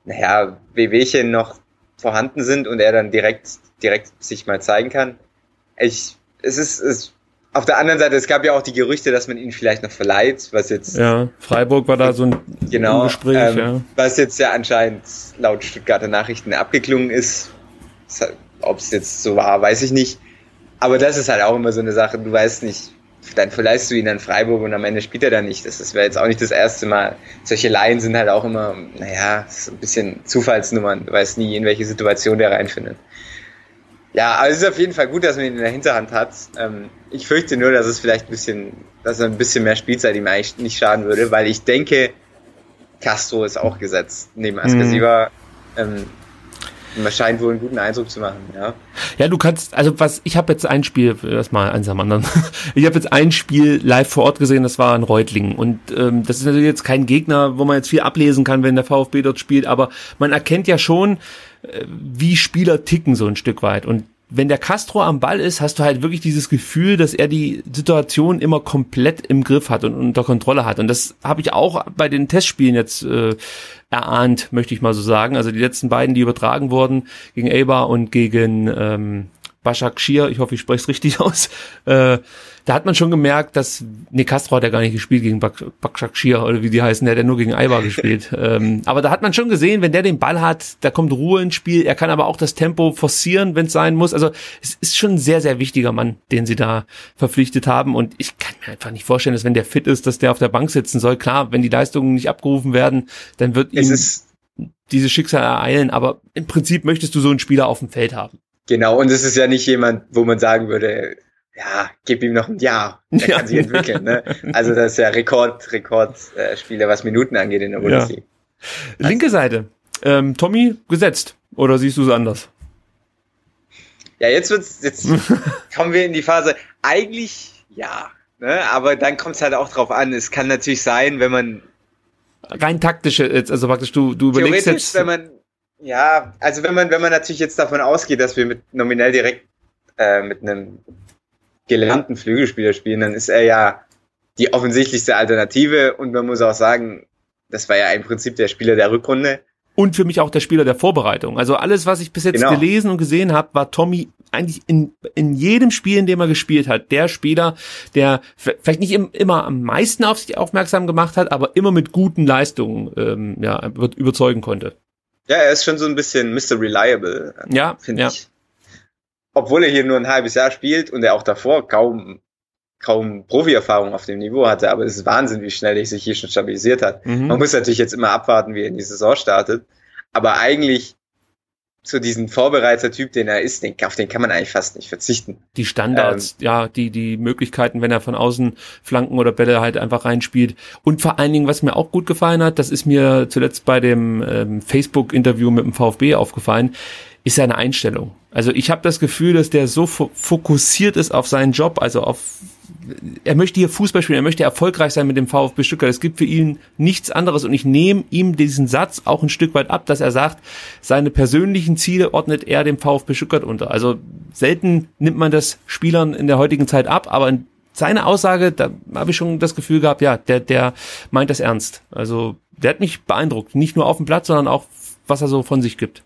naja, Wehwehchen noch vorhanden sind und er dann direkt, direkt sich mal zeigen kann. Ich, es ist, es, auf der anderen Seite, es gab ja auch die Gerüchte, dass man ihn vielleicht noch verleiht, was jetzt. Ja, Freiburg war da so ein genau, Gespräch, ähm, ja. Was jetzt ja anscheinend laut Stuttgarter Nachrichten abgeklungen ist. Ob es jetzt so war, weiß ich nicht. Aber das ist halt auch immer so eine Sache, du weißt nicht, dann verleihst du ihn an Freiburg und am Ende spielt er dann nicht. Das, das wäre jetzt auch nicht das erste Mal. Solche Laien sind halt auch immer, naja, so ein bisschen Zufallsnummern. Du weißt nie, in welche Situation der reinfindet. Ja, aber es ist auf jeden Fall gut, dass man ihn in der Hinterhand hat. Ähm, ich fürchte nur, dass es vielleicht ein bisschen, dass er ein bisschen mehr Spielzeit ihm eigentlich nicht schaden würde, weil ich denke, Castro ist auch gesetzt neben Askasiba. Mhm. Ähm, man scheint wohl einen guten Eindruck zu machen, ja. Ja, du kannst, also was, ich habe jetzt ein Spiel, erstmal eins am anderen. <laughs> Ich habe jetzt ein Spiel live vor Ort gesehen, das war in Reutlingen. Und ähm, das ist natürlich jetzt kein Gegner, wo man jetzt viel ablesen kann, wenn der VfB dort spielt, aber man erkennt ja schon, äh, wie Spieler ticken so ein Stück weit. Und wenn der Castro am Ball ist, hast du halt wirklich dieses Gefühl, dass er die Situation immer komplett im Griff hat und unter Kontrolle hat. Und das habe ich auch bei den Testspielen jetzt äh, erahnt, möchte ich mal so sagen. Also die letzten beiden, die übertragen wurden, gegen Eibar und gegen ähm, Başakşehir, ich hoffe, ich spreche es richtig <laughs> aus, äh, da hat man schon gemerkt, dass, nee, Castro hat ja gar nicht gespielt gegen Başakşehir oder wie die heißen, der hat ja nur gegen Eibar <laughs> gespielt. ähm, aber da hat man schon gesehen, wenn der den Ball hat, da kommt Ruhe ins Spiel, er kann aber auch das Tempo forcieren, wenn es sein muss. Also es ist schon ein sehr, sehr wichtiger Mann, den sie da verpflichtet haben und ich kann mir einfach nicht vorstellen, dass wenn der fit ist, dass der auf der Bank sitzen soll. Klar, wenn die Leistungen nicht abgerufen werden, dann wird ihm diese Schicksal ereilen, aber im Prinzip möchtest du so einen Spieler auf dem Feld haben. Genau, und es ist ja nicht jemand, wo man sagen würde, ja, gib ihm noch ein Jahr, er ja. kann sich entwickeln. Ne? Also das ist ja Rekord, Rekordspieler, was Minuten angeht in der Bundesliga. Ja. Linke Seite, ähm, Tommy gesetzt oder siehst du es anders? Ja, jetzt wird's, jetzt <laughs> kommen wir in die Phase. Eigentlich ja, ne? aber dann kommt es halt auch drauf an. Es kann natürlich sein, wenn man Rein taktische, also praktisch du, du überlegst jetzt. wenn man, ja, also wenn man, wenn man natürlich jetzt davon ausgeht, dass wir mit nominell direkt äh, mit einem gelernten Flügelspieler spielen, dann ist er ja die offensichtlichste Alternative und man muss auch sagen, das war ja im Prinzip der Spieler der Rückrunde. Und für mich auch der Spieler der Vorbereitung. Also alles, was ich bis jetzt genau. gelesen und gesehen habe, war Tommy eigentlich in, in jedem Spiel, in dem er gespielt hat, der Spieler, der vielleicht nicht immer am meisten auf sich aufmerksam gemacht hat, aber immer mit guten Leistungen ähm, ja, überzeugen konnte. Ja, er ist schon so ein bisschen Mr. Reliable, ja, finde ja. ich. Obwohl er hier nur ein halbes Jahr spielt und er auch davor kaum kaum Profi-Erfahrung auf dem Niveau hatte, aber es ist Wahnsinn, wie schnell er sich hier schon stabilisiert hat. Mhm. Man muss natürlich jetzt immer abwarten, wie er in die Saison startet. Aber eigentlich so diesen Vorbereiter-Typ, den er ist, den, auf den kann man eigentlich fast nicht verzichten. Die Standards, ähm, ja, die, die Möglichkeiten, wenn er von außen Flanken oder Bälle halt einfach reinspielt. Und vor allen Dingen, was mir auch gut gefallen hat, das ist mir zuletzt bei dem ähm, Facebook-Interview mit dem VfB aufgefallen, ist seine Einstellung. Also ich habe das Gefühl, dass der so fokussiert ist auf seinen Job, also auf er möchte hier Fußball spielen, er möchte erfolgreich sein mit dem VfB Stuttgart. Es gibt für ihn nichts anderes und ich nehme ihm diesen Satz auch ein Stück weit ab, dass er sagt, seine persönlichen Ziele ordnet er dem VfB Stuttgart unter. Also selten nimmt man das Spielern in der heutigen Zeit ab, aber seine Aussage, da habe ich schon das Gefühl gehabt, ja, der, der meint das ernst. Also der hat mich beeindruckt, nicht nur auf dem Platz, sondern auch, was er so von sich gibt.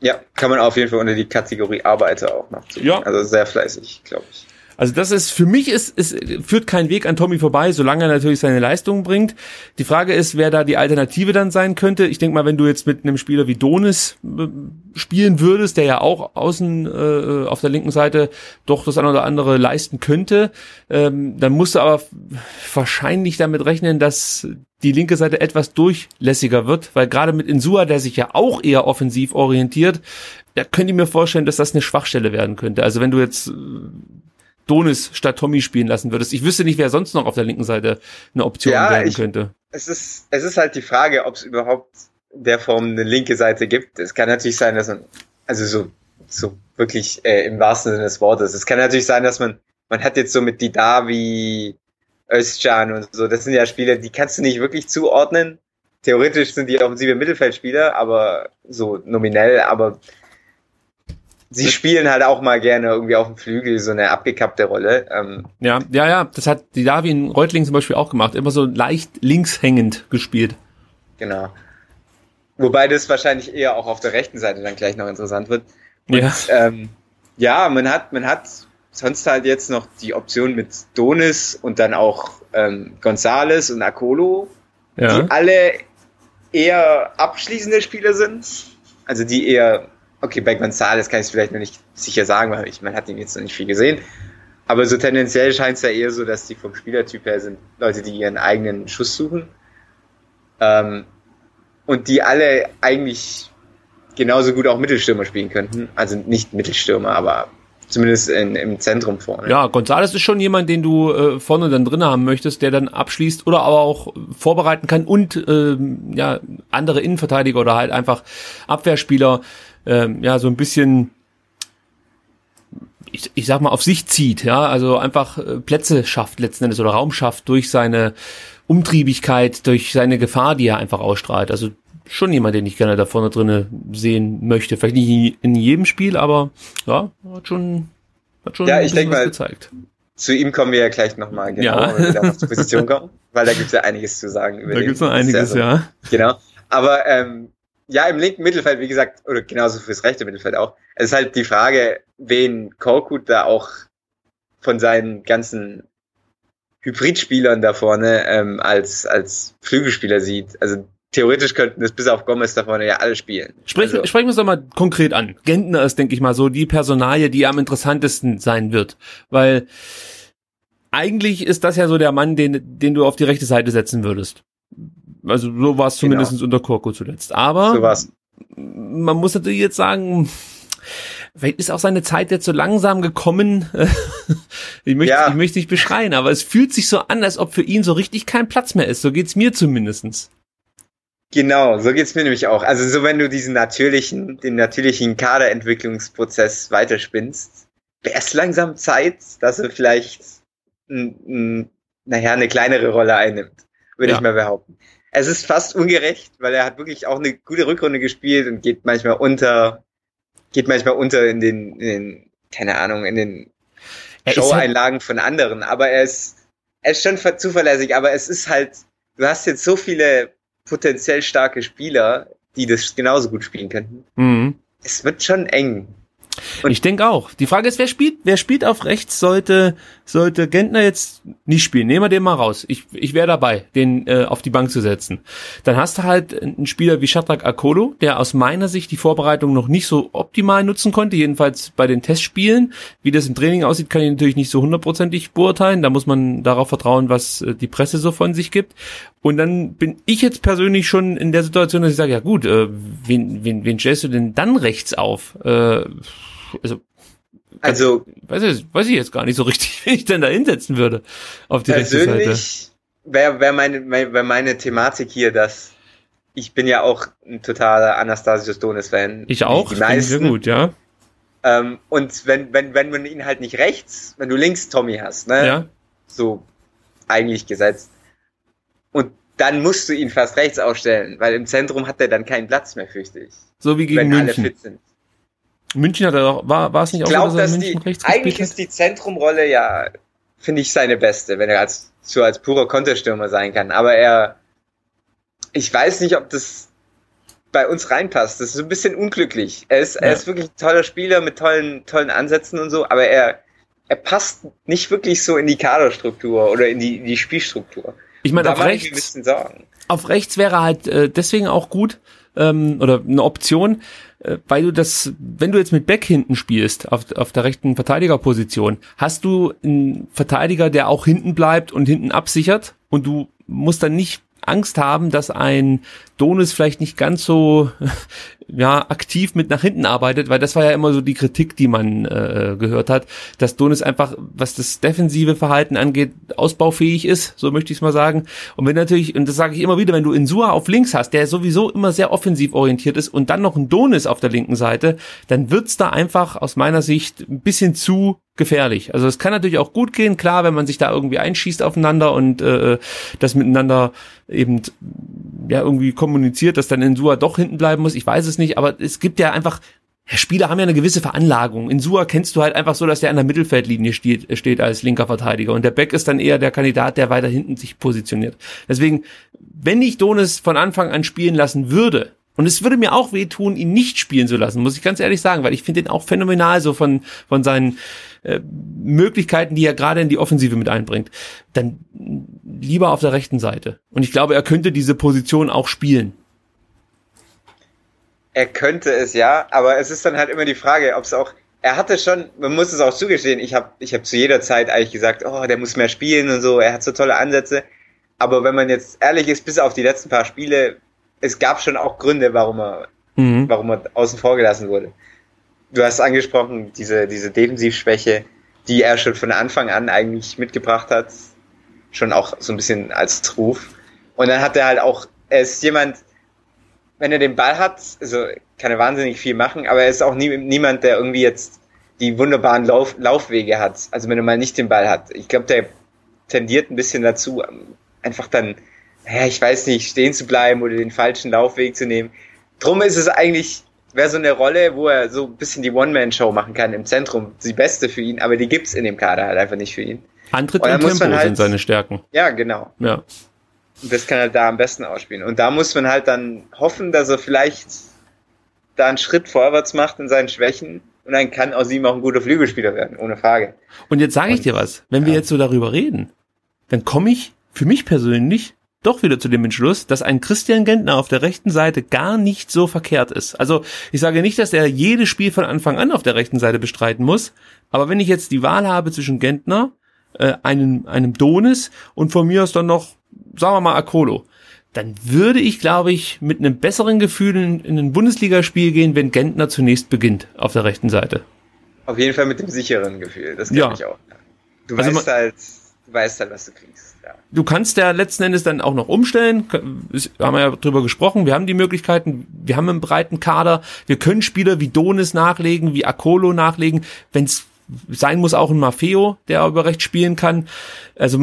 Ja, kann man auf jeden Fall unter die Kategorie Arbeiter auch noch zu. Ja. Also sehr fleißig, glaube ich. Also das ist für mich ist es führt kein Weg an Tommy vorbei, solange er natürlich seine Leistungen bringt. Die Frage ist, wer da die Alternative dann sein könnte. Ich denke mal, wenn du jetzt mit einem Spieler wie Donis äh, spielen würdest, der ja auch außen äh, auf der linken Seite doch das eine oder andere leisten könnte, ähm, dann musst du aber wahrscheinlich damit rechnen, dass die linke Seite etwas durchlässiger wird, weil gerade mit Insua, der sich ja auch eher offensiv orientiert, da könnt ihr mir vorstellen, dass das eine Schwachstelle werden könnte. Also wenn du jetzt Donis statt Tommy spielen lassen würdest. Ich wüsste nicht, wer sonst noch auf der linken Seite eine Option ja, werden ich, könnte. Es ist, es ist halt die Frage, ob es überhaupt der Form eine linke Seite gibt. Es kann natürlich sein, dass man, also so, so wirklich äh, im wahrsten Sinne des Wortes. Es kann natürlich sein, dass man, man hat jetzt so mit Didavi, Özcan und so, das sind ja Spieler, die kannst du nicht wirklich zuordnen. Theoretisch sind die offensive Mittelfeldspieler, aber so nominell, aber sie spielen halt auch mal gerne irgendwie auf dem Flügel so eine abgekappte Rolle. Ähm, ja, ja, ja, das hat die Darwin Reutling zum Beispiel auch gemacht, immer so leicht links hängend gespielt. Genau. Wobei das wahrscheinlich eher auch auf der rechten Seite dann gleich noch interessant wird. Und, ja. Ähm, ja, man hat, man hat sonst halt jetzt noch die Option mit Donis und dann auch ähm, Gonzales und Akolo, ja. die alle eher abschließende Spieler sind. Also die eher Okay, bei Gonzales kann ich es vielleicht noch nicht sicher sagen, weil ich, man hat ihn jetzt noch nicht viel gesehen. Aber so tendenziell scheint es ja eher so, dass die vom Spielertyp her sind Leute, die ihren eigenen Schuss suchen. Ähm, und die alle eigentlich genauso gut auch Mittelstürmer spielen könnten. Also nicht Mittelstürmer, aber zumindest in, im Zentrum vorne. Ja, Gonzales ist schon jemand, den du äh, vorne dann drin haben möchtest, der dann abschließt oder aber auch vorbereiten kann und äh, ja andere Innenverteidiger oder halt einfach Abwehrspieler ähm, ja, so ein bisschen ich, ich sag mal, auf sich zieht, ja, also einfach äh, Plätze schafft letzten Endes oder Raum schafft durch seine Umtriebigkeit, durch seine Gefahr, die er einfach ausstrahlt. Also schon jemand, den ich gerne da vorne drinne sehen möchte. Vielleicht nicht in jedem Spiel, aber ja, hat schon, hat schon ja, ich denke mal, gezeigt. Zu ihm kommen wir ja gleich nochmal, genau, ja. wenn wir da zur Position kommen, <laughs> weil da gibt's ja einiges zu sagen. Über da gibt's noch einiges, ja. ja. Genau. Aber ähm, ja, im linken Mittelfeld, wie gesagt, oder genauso fürs rechte Mittelfeld auch. Es ist halt die Frage, wen Korkut da auch von seinen ganzen Hybridspielern da vorne ähm, als, als Flügelspieler sieht. Also theoretisch könnten es bis auf Gomez da vorne ja alle spielen. Sprech, also, sprechen wir es doch mal konkret an. Gentner ist, denke ich mal, so die Personalie, die am interessantesten sein wird. Weil eigentlich ist das ja so der Mann, den, den du auf die rechte Seite setzen würdest. Also so war es genau. zumindest unter Korko zuletzt. Aber so war's. man muss natürlich jetzt sagen, vielleicht ist auch seine Zeit jetzt so langsam gekommen. <laughs> ich, möchte, ja. ich möchte nicht beschreien, aber es fühlt sich so an, als ob für ihn so richtig kein Platz mehr ist. So geht's mir zumindestens. Genau, so geht's mir nämlich auch. Also so wenn du diesen natürlichen, den natürlichen Kaderentwicklungsprozess weiterspinnst, wäre es langsam Zeit, dass er vielleicht n, n, nachher eine kleinere Rolle einnimmt, würde ja. ich mal behaupten. es ist fast ungerecht, weil er hat wirklich auch eine gute Rückrunde gespielt und geht manchmal unter, geht manchmal unter in den, in den keine Ahnung, in den halt Show-Einlagen halt von anderen. Aber er ist, er ist schon zuverlässig, aber es ist halt, du hast jetzt so viele potenziell starke Spieler, die das genauso gut spielen könnten. Mhm. Es wird schon eng. Und ich denke auch. Die Frage ist, wer spielt, wer spielt auf rechts, sollte, sollte Gentner jetzt nicht spielen. Nehmen wir den mal raus. Ich, ich wäre dabei, den äh, auf die Bank zu setzen. Dann hast du halt einen Spieler wie Shadrach Akolo, der aus meiner Sicht die Vorbereitung noch nicht so optimal nutzen konnte, jedenfalls bei den Testspielen. Wie das im Training aussieht, kann ich natürlich nicht so hundertprozentig beurteilen. Da muss man darauf vertrauen, was äh, die Presse so von sich gibt. Und dann bin ich jetzt persönlich schon in der Situation, dass ich sage, ja gut, äh, wen, wen, wen stellst du denn dann rechts auf? Äh, also, also weiß ich, weiß ich jetzt gar nicht so richtig, <laughs> wie ich denn da hinsetzen würde auf die rechte Seite. Persönlich wäre wär meine, wär meine Thematik hier, dass ich bin ja auch ein totaler Anastasios Donis-Fan. Ich auch, die meisten. gut, ja. Ähm, und wenn, wenn, wenn man ihn halt nicht rechts, wenn du links Tommy hast, ne? Ja. So eigentlich gesetzt, und dann musst du ihn fast rechts aufstellen, weil im Zentrum hat er dann keinen Platz mehr, fürchte ich. So wie gegen wenn München. alle fit sind. München hat er doch, war, war es nicht ich auch glaub, so, dass, dass München die, rechts Eigentlich ist die Zentrumrolle ja, finde ich, seine beste, wenn er als, so als purer Konterstürmer sein kann. Aber er, ich weiß nicht, ob das bei uns reinpasst. Das ist ein bisschen unglücklich. Er ist, ja. er ist wirklich ein toller Spieler mit tollen, tollen Ansätzen und so, aber er, er passt nicht wirklich so in die Kaderstruktur oder in die, in die Spielstruktur. Ich meine, auf rechts, auf rechts wäre halt äh, deswegen auch gut ähm, oder eine Option, äh, weil du das, wenn du jetzt mit Beck hinten spielst, auf, auf der rechten Verteidigerposition, hast du einen Verteidiger, der auch hinten bleibt und hinten absichert und du musst dann nicht Angst haben, dass ein Donis vielleicht nicht ganz so <laughs> ja aktiv mit nach hinten arbeitet, weil das war ja immer so die Kritik, die man äh, gehört hat, dass Donis einfach, was das defensive Verhalten angeht, ausbaufähig ist, so möchte ich es mal sagen. Und wenn natürlich, und das sage ich immer wieder, wenn du Insua auf links hast, der sowieso immer sehr offensiv orientiert ist und dann noch ein Donis auf der linken Seite, dann wird's da einfach aus meiner Sicht ein bisschen zu gefährlich. Also es kann natürlich auch gut gehen, klar, wenn man sich da irgendwie einschießt aufeinander und äh, das miteinander eben ja irgendwie kommuniziert, dass dann Insua doch hinten bleiben muss. Ich weiß es nicht, aber es gibt ja einfach Spieler haben ja eine gewisse Veranlagung. In Sua kennst du halt einfach so, dass der an der Mittelfeldlinie steht, steht als linker Verteidiger. Und der Beck ist dann eher der Kandidat, der weiter hinten sich positioniert. Deswegen, wenn ich Donis von Anfang an spielen lassen würde, und es würde mir auch wehtun, ihn nicht spielen zu lassen, muss ich ganz ehrlich sagen, weil ich finde ihn auch phänomenal so von, von seinen äh, Möglichkeiten, die er gerade in die Offensive mit einbringt. Dann lieber auf der rechten Seite. Und ich glaube, er könnte diese Position auch spielen. Er könnte es ja, aber es ist dann halt immer die Frage, ob es auch er hatte schon, man muss es auch zugestehen, ich habe ich hab zu jeder Zeit eigentlich gesagt, oh, der muss mehr spielen und so, er hat so tolle Ansätze. Aber wenn man jetzt ehrlich ist, bis auf die letzten paar Spiele es gab schon auch Gründe, warum er, mhm. warum er außen vor gelassen wurde. Du hast angesprochen, diese, diese Defensivschwäche, die er schon von Anfang an eigentlich mitgebracht hat, schon auch so ein bisschen als Ruf. Und dann hat er halt auch, er ist jemand, wenn er den Ball hat, also kann er wahnsinnig viel machen, aber er ist auch nie, niemand, der irgendwie jetzt die wunderbaren Lauf, Laufwege hat. Also wenn er mal nicht den Ball hat. Ich glaube, der tendiert ein bisschen dazu, einfach dann ja, ich weiß nicht, stehen zu bleiben oder den falschen Laufweg zu nehmen. Drum ist es eigentlich, wäre so eine Rolle, wo er so ein bisschen die One-Man-Show machen kann im Zentrum. Die beste für ihn, aber die gibt's in dem Kader halt einfach nicht für ihn. Antritt und, und Tempo halt, sind seine Stärken. Ja, genau. Ja. Und das kann er da am besten ausspielen. Und da muss man halt dann hoffen, dass er vielleicht da einen Schritt vorwärts macht in seinen Schwächen und dann kann aus ihm auch ein guter Flügelspieler werden, ohne Frage. Und jetzt sage ich dir was, wenn wir jetzt so darüber reden, dann komme ich für mich persönlich doch wieder zu dem Entschluss, dass ein Christian Gentner auf der rechten Seite gar nicht so verkehrt ist. Also ich sage nicht, dass er jedes Spiel von Anfang an auf der rechten Seite bestreiten muss, aber wenn ich jetzt die Wahl habe zwischen Gentner, äh, einem, einem Donis und von mir aus dann noch, sagen wir mal, Akolo, dann würde ich, glaube ich, mit einem besseren Gefühl in, in ein Bundesligaspiel gehen, wenn Gentner zunächst beginnt auf der rechten Seite. Auf jeden Fall mit dem sicheren Gefühl, das glaube ja. ich auch. Du also weißt halt, du weißt halt, was du kriegst. Du kannst ja letzten Endes dann auch noch umstellen. Haben wir ja drüber gesprochen. Wir haben die Möglichkeiten. Wir haben einen breiten Kader. Wir können Spieler wie Donis nachlegen, wie Akolo nachlegen. Wenn es sein muss auch ein Maffeo, der über rechts spielen kann. Also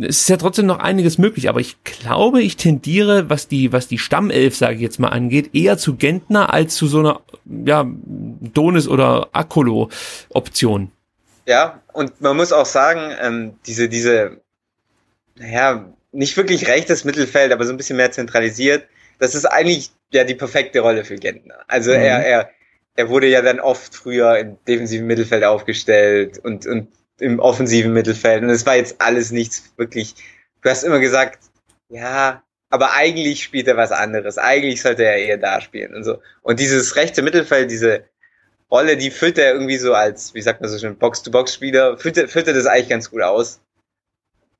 es ist ja trotzdem noch einiges möglich, aber ich glaube, ich tendiere, was die, was die Stammelf, sage ich jetzt mal, angeht, eher zu Gentner als zu so einer ja, Donis oder Akolo-Option. Ja, und man muss auch sagen, ähm, diese, diese, naja, nicht wirklich rechtes Mittelfeld, aber so ein bisschen mehr zentralisiert, das ist eigentlich ja die perfekte Rolle für Gentner. Also mhm. er, er, er wurde ja dann oft früher im defensiven Mittelfeld aufgestellt und, und im offensiven Mittelfeld. Und es war jetzt alles nichts wirklich. Du hast immer gesagt, ja, aber eigentlich spielt er was anderes. Eigentlich sollte er eher da spielen und so. Und dieses rechte Mittelfeld, diese Rolle, die füllt er irgendwie so als, wie sagt man so schön, Box-to-Box-Spieler, füllt, füllt er das eigentlich ganz gut aus.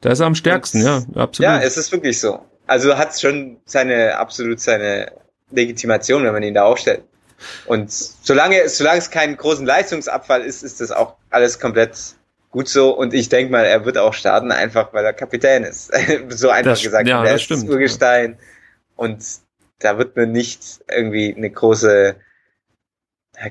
Da ist er am stärksten, ja, absolut. Ja, es ist wirklich so. Also hat schon seine, absolut seine Legitimation, wenn man ihn da aufstellt. Und solange, solange es keinen großen Leistungsabfall ist, ist das auch alles komplett gut so. Und ich denke mal, er wird auch starten, einfach weil er Kapitän ist. <laughs> so einfach das, gesagt. Ja, er das stimmt. Urgestein. Und da wird man nicht irgendwie eine große,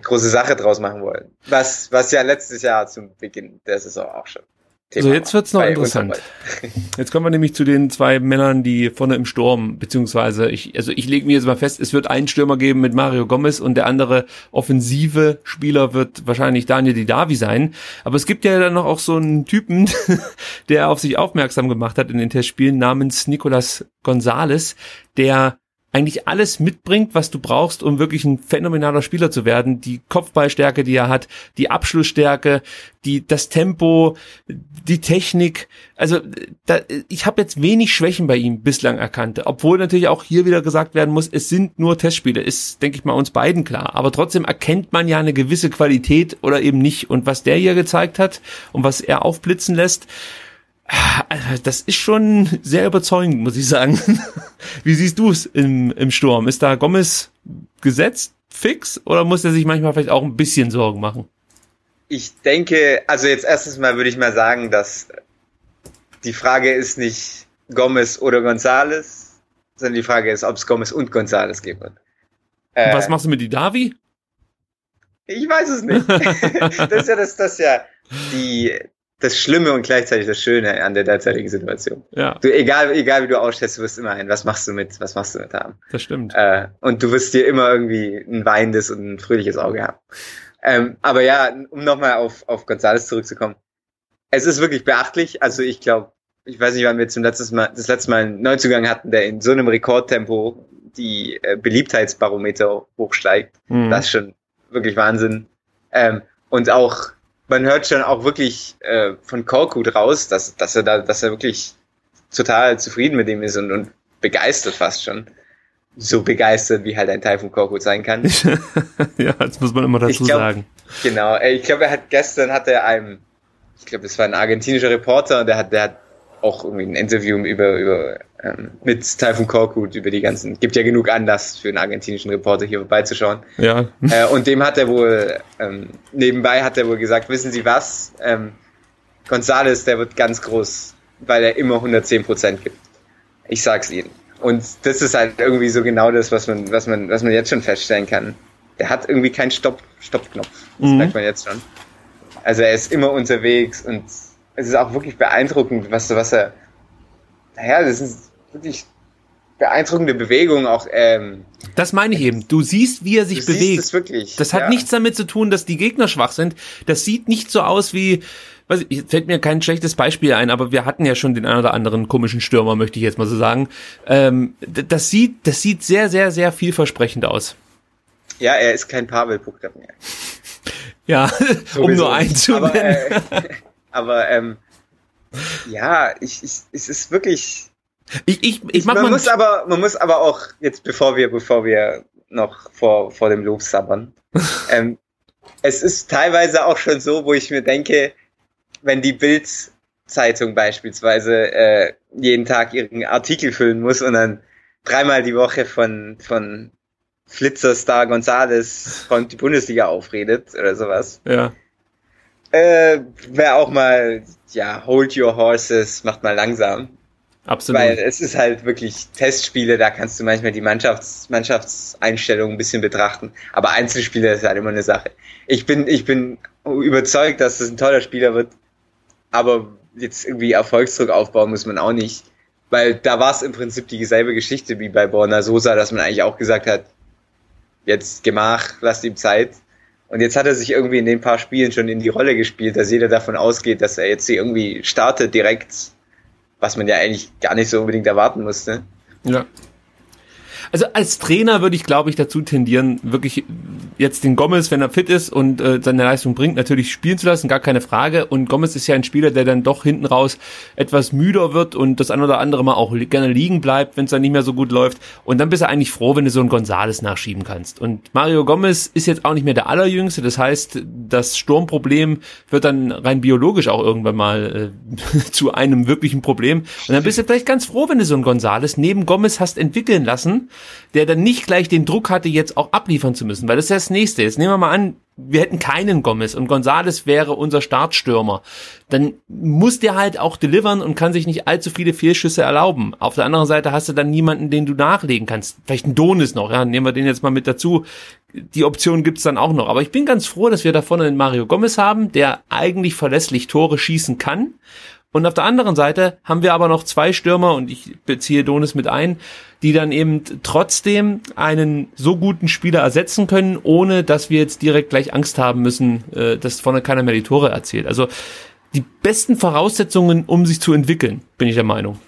große Sache draus machen wollen. Was, was ja letztes Jahr zum Beginn der Saison auch schon Thema so, jetzt wird's noch interessant. <laughs> Jetzt kommen wir nämlich zu den zwei Männern, die vorne im Sturm, beziehungsweise ich, also ich lege mir jetzt mal fest, es wird einen Stürmer geben mit Mario Gomez und der andere offensive Spieler wird wahrscheinlich Daniel Didavi sein. Aber es gibt ja dann noch auch so einen Typen, <laughs> der auf sich aufmerksam gemacht hat in den Testspielen namens Nicolas Gonzalez, der eigentlich alles mitbringt, was du brauchst, um wirklich ein phänomenaler Spieler zu werden. Die Kopfballstärke, die er hat, die Abschlussstärke, die das Tempo, die Technik. Also da, ich habe jetzt wenig Schwächen bei ihm bislang erkannt, obwohl natürlich auch hier wieder gesagt werden muss, es sind nur Testspiele. Ist, denke ich mal, uns beiden klar. Aber trotzdem erkennt man ja eine gewisse Qualität oder eben nicht. Und was der hier gezeigt hat und was er aufblitzen lässt, das ist schon sehr überzeugend, muss ich sagen. <laughs> Wie siehst du es im, im Sturm? Ist da Gomez gesetzt, fix, oder muss er sich manchmal vielleicht auch ein bisschen Sorgen machen? Ich denke, also jetzt erstens mal würde ich mal sagen, dass die Frage ist nicht Gomez oder Gonzales, sondern die Frage ist, ob es Gomez und Gonzales geben wird. Äh, was machst du mit die Davi? Ich weiß es nicht. <laughs> <laughs> das ist ja das, das ist ja die, das Schlimme und gleichzeitig das Schöne an der derzeitigen Situation. Ja. Du, egal, egal wie du ausstellst, du wirst immer ein, was machst du mit, was machst du mit haben. Das stimmt. Äh, und du wirst dir immer irgendwie ein weinendes und ein fröhliches Auge haben. Ähm, aber ja, um nochmal auf, auf Gonzales zurückzukommen. Es ist wirklich beachtlich. Also ich glaube, ich weiß nicht, wann wir zum letzten Mal, das letzte Mal einen Neuzugang hatten, der in so einem Rekordtempo die äh, Beliebtheitsbarometer hochsteigt. Mhm. Das ist schon wirklich Wahnsinn. Ähm, und auch man hört schon auch wirklich äh, von Korkut raus, dass, dass er da, dass er wirklich total zufrieden mit ihm ist und, und begeistert fast schon. So begeistert, wie halt ein Teil von Korkut sein kann. <laughs> ja, das muss man immer dazu glaub, sagen. Genau, ich glaube, er hat gestern hat er einem, ich glaube, das war ein argentinischer Reporter, der hat, der hat auch irgendwie ein Interview über, über ähm, mit Typhoon Korkut über die ganzen, gibt ja genug Anlass für einen argentinischen Reporter hier vorbeizuschauen. Ja. Äh, und dem hat er wohl, ähm, nebenbei hat er wohl gesagt, wissen Sie was, ähm, Gonzales, der wird ganz groß, weil er immer 110 Prozent gibt. Ich sag's Ihnen. Und das ist halt irgendwie so genau das, was man, was man, was man jetzt schon feststellen kann. Der hat irgendwie keinen Stopp, Stoppknopf. Das mhm. merkt man jetzt schon. Also er ist immer unterwegs und es ist auch wirklich beeindruckend, was, was er, naja, das ist wirklich beeindruckende Bewegung auch. Ähm, das meine ich eben. Du siehst, wie er sich du bewegt. Das, wirklich, das hat ja. nichts damit zu tun, dass die Gegner schwach sind. Das sieht nicht so aus wie, weiß ich, fällt mir kein schlechtes Beispiel ein, aber wir hatten ja schon den einen oder anderen komischen Stürmer, möchte ich jetzt mal so sagen. Ähm, das sieht, das sieht sehr, sehr, sehr vielversprechend aus. Ja, er ist kein Pavel Pukta mehr. <laughs> ja, Sowieso. um nur einen zu aber, äh, <laughs> aber ähm, ja, ich, ich, es ist wirklich ich, ich, ich mach man mal muss aber, man muss aber auch jetzt, bevor wir, bevor wir noch vor, vor dem Lob sabbern, <laughs> ähm, es ist teilweise auch schon so, wo ich mir denke, wenn die Bild-Zeitung beispielsweise äh, jeden Tag ihren Artikel füllen muss und dann dreimal die Woche von, von Flitzerstar Gonzales von die Bundesliga aufredet oder sowas. Ja. Äh, Wäre auch mal, ja, hold your horses, macht mal langsam. Absolut. Weil es ist halt wirklich Testspiele, da kannst du manchmal die Mannschafts Mannschaftseinstellung ein bisschen betrachten. Aber Einzelspiele ist halt immer eine Sache. Ich bin, ich bin überzeugt, dass das ein toller Spieler wird. Aber jetzt irgendwie Erfolgsdruck aufbauen muss man auch nicht. Weil da war es im Prinzip dieselbe Geschichte wie bei Borna Sosa, dass man eigentlich auch gesagt hat, jetzt gemach, lasst ihm Zeit. Und jetzt hat er sich irgendwie in den paar Spielen schon in die Rolle gespielt, dass jeder davon ausgeht, dass er jetzt hier irgendwie startet direkt, was man ja eigentlich gar nicht so unbedingt erwarten musste. Ja. Also als Trainer würde ich, glaube ich, dazu tendieren, wirklich jetzt den Gomez, wenn er fit ist und äh, seine Leistung bringt, natürlich spielen zu lassen, gar keine Frage. Und Gomez ist ja ein Spieler, der dann doch hinten raus etwas müder wird und das ein oder andere Mal auch gerne liegen bleibt, wenn es dann nicht mehr so gut läuft. Und dann bist du eigentlich froh, wenn du so einen Gonzales nachschieben kannst. Und Mario Gomez ist jetzt auch nicht mehr der allerjüngste. Das heißt, das Sturmproblem wird dann rein biologisch auch irgendwann mal äh, <laughs> zu einem wirklichen Problem. Und dann bist du vielleicht ganz froh, wenn du so einen Gonzales neben Gomez hast entwickeln lassen der dann nicht gleich den Druck hatte, jetzt auch abliefern zu müssen, weil das ist das nächste. Jetzt nehmen wir mal an, wir hätten keinen Gomez und Gonzales wäre unser Startstürmer. Dann muss der halt auch delivern und kann sich nicht allzu viele Fehlschüsse erlauben. Auf der anderen Seite hast du dann niemanden, den du nachlegen kannst. Vielleicht ein Donis noch, ja, nehmen wir den jetzt mal mit dazu. Die Option gibt's dann auch noch. Aber ich bin ganz froh, dass wir da vorne einen Mario Gomez haben, der eigentlich verlässlich Tore schießen kann. Und auf der anderen Seite haben wir aber noch zwei Stürmer, und ich beziehe Donis mit ein, die dann eben trotzdem einen so guten Spieler ersetzen können, ohne dass wir jetzt direkt gleich Angst haben müssen, äh, dass vorne keiner mehr die Tore erzielt. Also die besten Voraussetzungen, um sich zu entwickeln, bin ich der Meinung.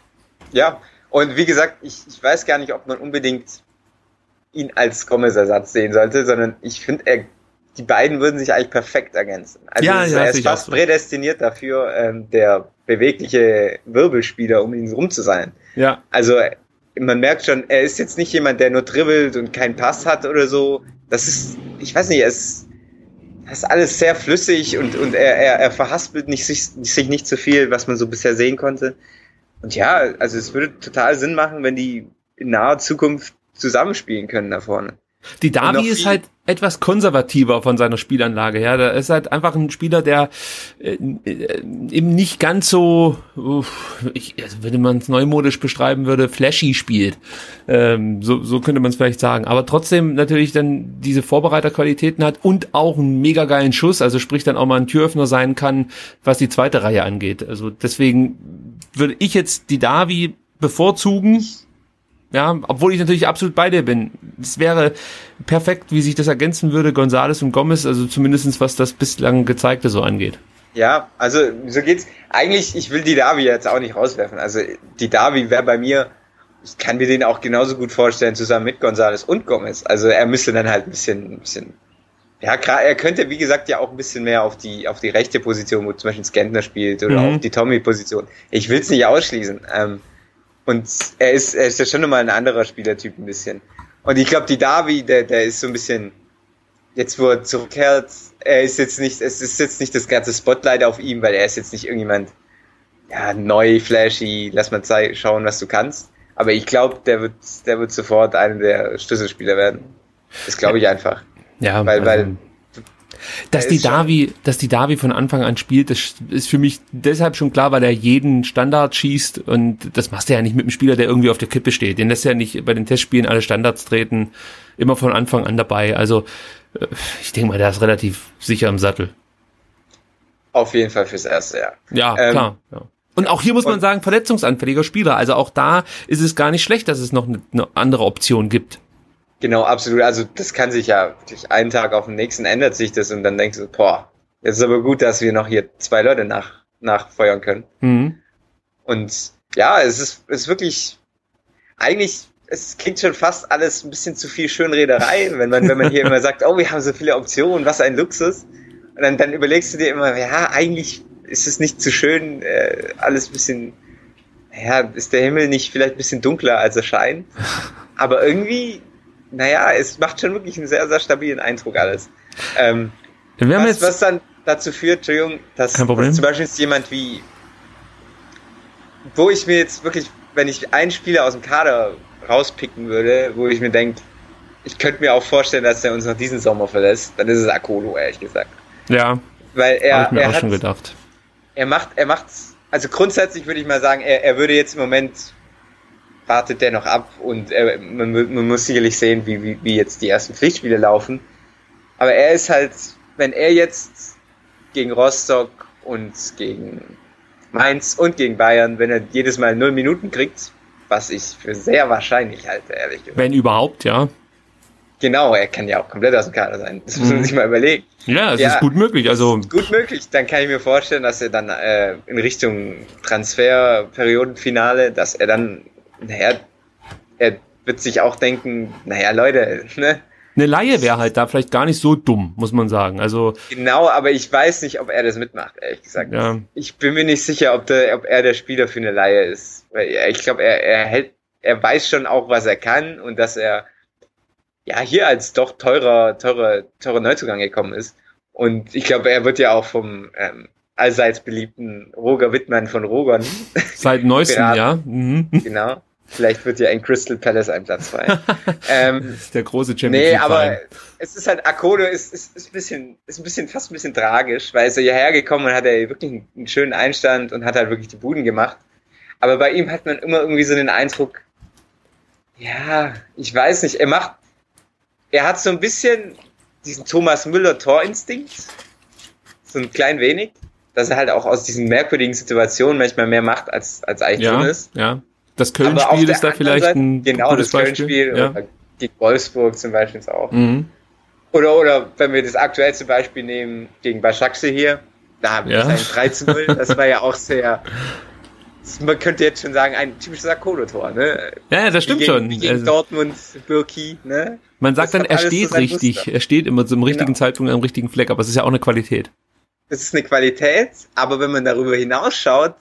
Ja, und wie gesagt, ich, ich weiß gar nicht, ob man unbedingt ihn als Gomez-Ersatz sehen sollte, sondern ich finde, er die beiden würden sich eigentlich perfekt ergänzen. Also ja, ja, er ist fast so. prädestiniert dafür, ähm, der bewegliche Wirbelspieler, um ihn rum zu sein. Ja. Also man merkt schon, er ist jetzt nicht jemand, der nur dribbelt und keinen Pass hat oder so. Das ist, ich weiß nicht, er ist, alles sehr flüssig und, und er, er, er verhaspelt nicht, sich, sich nicht zu viel, was man so bisher sehen konnte. Und ja, also es würde total Sinn machen, wenn die in naher Zukunft zusammenspielen können da vorne. Die Davi ist halt etwas konservativer von seiner Spielanlage her. Der ist halt einfach ein Spieler, der äh, eben nicht ganz so, uh, ich, also wenn man es neumodisch beschreiben würde, flashy spielt. Ähm, so, so könnte man es vielleicht sagen. Aber trotzdem natürlich dann diese Vorbereiterqualitäten hat und auch einen mega geilen Schuss, also sprich dann auch mal ein Türöffner sein kann, was die zweite Reihe angeht. Also deswegen würde ich jetzt die Davi bevorzugen ja, obwohl ich natürlich absolut bei dir bin. Es wäre perfekt, wie sich das ergänzen würde, Gonzales und Gomez, also zumindestens was das bislang gezeigte so angeht. Ja, also so geht's. Eigentlich, ich will die Davi jetzt auch nicht rauswerfen. Also die Davi wäre bei mir, ich kann mir den auch genauso gut vorstellen, zusammen mit Gonzales und Gomez. Also er müsste dann halt ein bisschen, ein bisschen ja, er könnte, wie gesagt, ja auch ein bisschen mehr auf die, auf die rechte Position, wo zum Beispiel Skentner spielt oder mhm. auf die Tommy-Position. Ich will es nicht ausschließen. Ähm, und er ist, er ist ja schon nochmal ein anderer Spielertyp ein bisschen. Und ich glaube, die Davi, der, der ist so ein bisschen, jetzt wo er zurückkehrt, er ist jetzt nicht, es ist jetzt nicht das ganze Spotlight auf ihm, weil er ist jetzt nicht irgendjemand, ja, neu, flashy, lass mal schauen, was du kannst. Aber ich glaube, der wird, der wird sofort einer der Schlüsselspieler werden. Das glaube ich einfach. Ja, weil, also, weil dass die Davi, dass die Davi von Anfang an spielt, das ist für mich deshalb schon klar, weil er jeden Standard schießt und das machst du ja nicht mit einem Spieler, der irgendwie auf der Kippe steht. Den lässt ja nicht bei den Testspielen alle Standards treten, immer von Anfang an dabei. Also äh, ich denke mal, der ist relativ sicher im Sattel. Auf jeden Fall fürs erste, ja. Ja, ähm, klar. Ja. Und auch hier muss man sagen, verletzungsanfälliger Spieler. Also auch da ist es gar nicht schlecht, dass es noch eine andere Option gibt. Genau, absolut. Also das kann sich ja wirklich einen Tag auf den nächsten ändert sich das und dann denkst du, boah, jetzt ist aber gut, dass wir noch hier zwei Leute nach, nachfeuern können. Mhm. Und ja, es ist, es ist wirklich, eigentlich, es klingt schon fast alles ein bisschen zu viel Schönrederei, wenn man, wenn man hier immer <laughs> sagt, oh, wir haben so viele Optionen, was ein Luxus. Und dann, dann überlegst du dir immer, ja, eigentlich ist es nicht zu schön, äh, alles ein bisschen, ja, ist der Himmel nicht vielleicht ein bisschen dunkler, als er scheint. <laughs> Aber irgendwie naja, es macht schon wirklich einen sehr, sehr stabilen Eindruck alles. Ähm, was, was, dann dazu führt, Entschuldigung, dass, dass zum Beispiel jemand wie, wo ich mir jetzt wirklich, wenn ich einen Spieler aus dem Kader rauspicken würde, wo ich mir denke, ich könnte mir auch vorstellen, dass er uns noch diesen Sommer verlässt, dann ist es Akolo, ehrlich gesagt. Ja. Weil er, ich mir er auch hat, schon gedacht. Er macht, er macht, also grundsätzlich würde ich mal sagen, er, er würde jetzt im Moment wartet der noch ab und äh, man, man, muss sicherlich sehen, wie, wie, wie jetzt die ersten Pflichtspiele laufen. Aber er ist halt, wenn er jetzt gegen Rostock und gegen Mainz und gegen Bayern, wenn er jedes Mal null Minuten kriegt, was ich für sehr wahrscheinlich halte, ehrlich gesagt. Wenn überhaupt, ja. Genau, er kann ja auch komplett aus dem Kader sein. Das muss man mhm. sich mal überlegen. Ja, es ja, ist gut möglich. Also gut möglich. Dann kann ich mir vorstellen, dass er dann äh, in Richtung Transferperiodenfinale, dass er dann, naja, er wird sich auch denken, naja, Leute, ne? Eine Laie wäre halt da vielleicht gar nicht so dumm, muss man sagen. Also genau, aber ich weiß nicht, ob er das mitmacht, ehrlich gesagt. Ja. Ich bin mir nicht sicher, ob, der, ob er der Spieler für eine Laie ist. Ich glaube, er, er hält, er weiß schon auch, was er kann und dass er ja hier als doch teurer, teurer, teurer Neuzugang gekommen ist. Und ich glaube, er wird ja auch vom ähm, allseits beliebten Roger Wittmann von Rogern. Seit neuestem Jahr. Mhm. Genau. Vielleicht wird ja in Crystal Palace ein Platz frei. <laughs> ähm, das ist der große Champions Nee, aber es ist halt, Akolo ist, ist, ist ein bisschen, ist ein bisschen, fast ein bisschen tragisch, weil er ist ja hierher gekommen und hat er wirklich einen, einen schönen Einstand und hat halt wirklich die Buden gemacht. Aber bei ihm hat man immer irgendwie so den Eindruck, ja, ich weiß nicht, er macht, er hat so ein bisschen diesen Thomas Müller Torinstinkt, so ein klein wenig, dass er halt auch aus diesen merkwürdigen Situationen manchmal mehr macht, als, als eigentlich ja, drin ist. Ja, das Köln-Spiel ist da vielleicht Seite, ein Genau, das Köln-Spiel ja. gegen Wolfsburg zum Beispiel ist auch. Mhm. Oder, oder wenn wir das aktuellste Beispiel nehmen, gegen Başakşe hier, da haben wir ja. ein 3 zu 0, <laughs> das war ja auch sehr, man könnte jetzt schon sagen, ein typisches Akolo-Tor, ne? Ja, das stimmt gegen, schon. Gegen also, Dortmund, Birki, ne? Man sagt das dann, er steht richtig. Muster. Er steht immer zum richtigen genau. Zeitpunkt am richtigen Fleck, aber es ist ja auch eine Qualität. Es ist eine Qualität, aber wenn man darüber hinausschaut,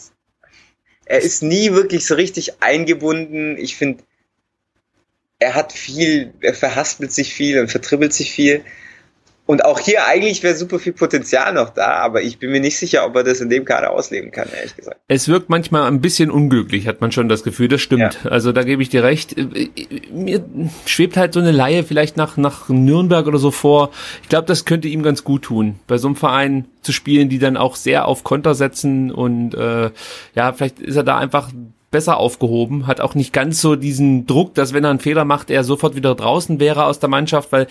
er ist nie wirklich so richtig eingebunden. Ich finde, er hat viel, er verhaspelt sich viel und vertribbelt sich viel. Und auch hier eigentlich wäre super viel Potenzial noch da, aber ich bin mir nicht sicher, ob er das in dem Kader ausleben kann, ehrlich gesagt. Es wirkt manchmal ein bisschen unglücklich, hat man schon das Gefühl, das stimmt. Ja. Also da gebe ich dir recht. Mir schwebt halt so eine Laie vielleicht nach, nach Nürnberg oder so vor. Ich glaube, das könnte ihm ganz gut tun, bei so einem Verein zu spielen, die dann auch sehr auf Konter setzen und äh, ja, vielleicht ist er da einfach besser aufgehoben, hat auch nicht ganz so diesen Druck, dass wenn er einen Fehler macht, er sofort wieder draußen wäre aus der Mannschaft, weil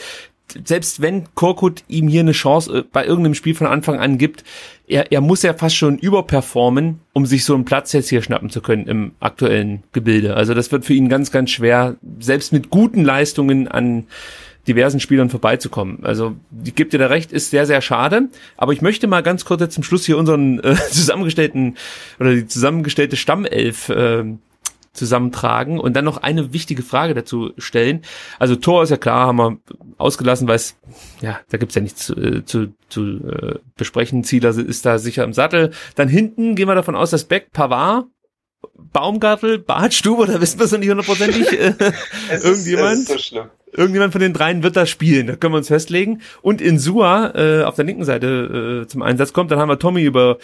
selbst wenn Korkut ihm hier eine Chance äh, bei irgendeinem Spiel von Anfang an gibt, er, er muss ja fast schon überperformen, um sich so einen Platz jetzt hier schnappen zu können im aktuellen Gebilde. Also das wird für ihn ganz, ganz schwer, selbst mit guten Leistungen an diversen Spielern vorbeizukommen. Also die gibt dir da recht, ist sehr, sehr schade. Aber ich möchte mal ganz kurz jetzt zum Schluss hier unseren äh, <laughs> zusammengestellten oder die zusammengestellte Stammelf äh, zusammentragen und dann noch eine wichtige Frage dazu stellen. Also Tor ist ja klar, haben wir ausgelassen, weil es, ja, da gibt's ja nichts zu, äh, zu, zu äh, besprechen. Zieler ist da sicher im Sattel. Dann hinten gehen wir davon aus, dass Beck, Pavard, Baumgartel, Bartstube, da wissen wir es noch nicht hundertprozentig. <laughs> Äh, irgendjemand. Ist, so irgendjemand von den dreien wird da spielen, da können wir uns festlegen. Und in Sua äh, auf der linken Seite äh, zum Einsatz kommt, dann haben wir Tommy über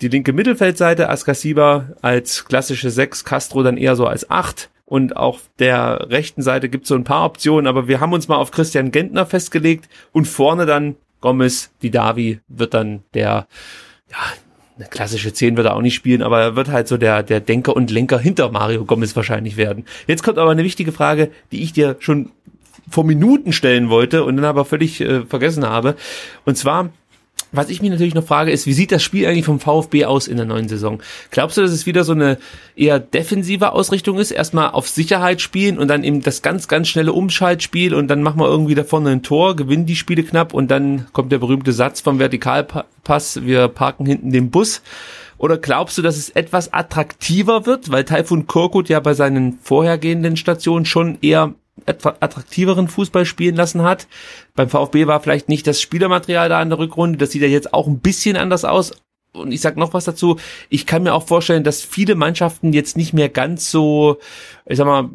die linke Mittelfeldseite, Askasiba als klassische 6, Castro dann eher so als 8 und auf der rechten Seite gibt es so ein paar Optionen, aber wir haben uns mal auf Christian Gentner festgelegt und vorne dann Gomez, die Davi wird dann der, ja, eine klassische 10 wird er auch nicht spielen, aber er wird halt so der, der Denker und Lenker hinter Mario Gomez wahrscheinlich werden. Jetzt kommt aber eine wichtige Frage, die ich dir schon vor Minuten stellen wollte und dann aber völlig äh, vergessen habe. Und zwar, was ich mich natürlich noch frage, ist, wie sieht das Spiel eigentlich vom VfB aus in der neuen Saison? Glaubst du, dass es wieder so eine eher defensive Ausrichtung ist? Erstmal auf Sicherheit spielen und dann eben das ganz, ganz schnelle Umschaltspiel und dann machen wir irgendwie da vorne ein Tor, gewinnen die Spiele knapp und dann kommt der berühmte Satz vom Vertikalpass, wir parken hinten den Bus. Oder glaubst du, dass es etwas attraktiver wird, weil Taifun Korkut ja bei seinen vorhergehenden Stationen schon eher attraktiveren Fußball spielen lassen hat. Beim VfB war vielleicht nicht das Spielermaterial da in der Rückrunde. Das sieht ja jetzt auch ein bisschen anders aus. Und ich sag noch was dazu. Ich kann mir auch vorstellen, dass viele Mannschaften jetzt nicht mehr ganz so, ich sag mal,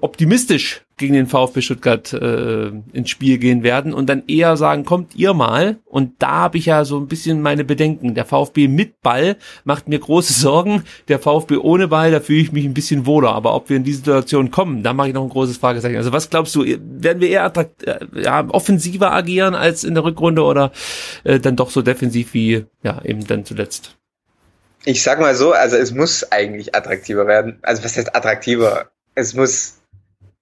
optimistisch gegen den VfB Stuttgart äh, ins Spiel gehen werden und dann eher sagen, kommt ihr mal. Und da habe ich ja so ein bisschen meine Bedenken. Der VfB mit Ball macht mir große <laughs> Sorgen. Der VfB ohne Ball, da fühle ich mich ein bisschen wohler. Aber ob wir in die Situation kommen, da mache ich noch ein großes Fragezeichen. Also was glaubst du, werden wir eher attrakt äh, ja, offensiver agieren als in der Rückrunde oder äh, dann doch so defensiv wie ja eben dann zuletzt? Ich sag mal so, also es muss eigentlich attraktiver werden. Also was heißt attraktiver? Es muss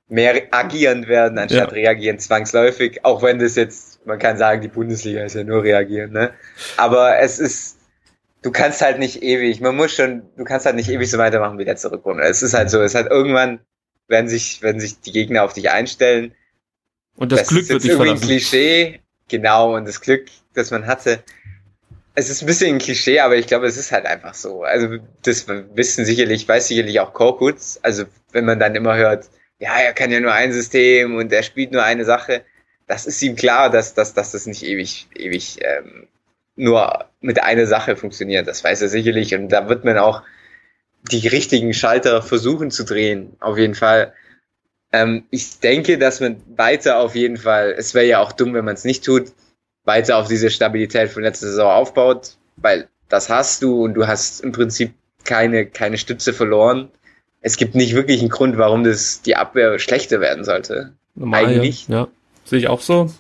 mehr agieren werden, anstatt ja. reagieren zwangsläufig, auch wenn das jetzt, man kann sagen, die Bundesliga ist ja nur reagieren, ne? Aber es ist, du kannst halt nicht ewig, man muss schon, du kannst halt nicht ewig so weitermachen wie der Zurückrunde. Es ist halt so, es hat irgendwann, werden sich, werden sich die Gegner auf dich einstellen. Und das, das Glück wird dich irgendwie ein Klischee, genau, und das Glück, das man hatte. Es ist ein bisschen ein Klischee, aber ich glaube, es ist halt einfach so. Also, das wissen sicherlich, weiß sicherlich auch Korkutz. Also, wenn man dann immer hört, ja, er kann ja nur ein System und er spielt nur eine Sache, das ist ihm klar, dass, dass, dass das nicht ewig, ewig ähm, nur mit einer Sache funktioniert. Das weiß er sicherlich. Und da wird man auch die richtigen Schalter versuchen zu drehen, auf jeden Fall. Ähm, ich denke, dass man weiter auf jeden Fall, es wäre ja auch dumm, wenn man es nicht tut, weiter auf diese Stabilität von letzter Saison aufbaut, weil das hast du und du hast im Prinzip keine, keine Stütze verloren es gibt nicht wirklich einen Grund, warum das die Abwehr schlechter werden sollte. Normal, Eigentlich. Ja, ja. sehe ich auch so.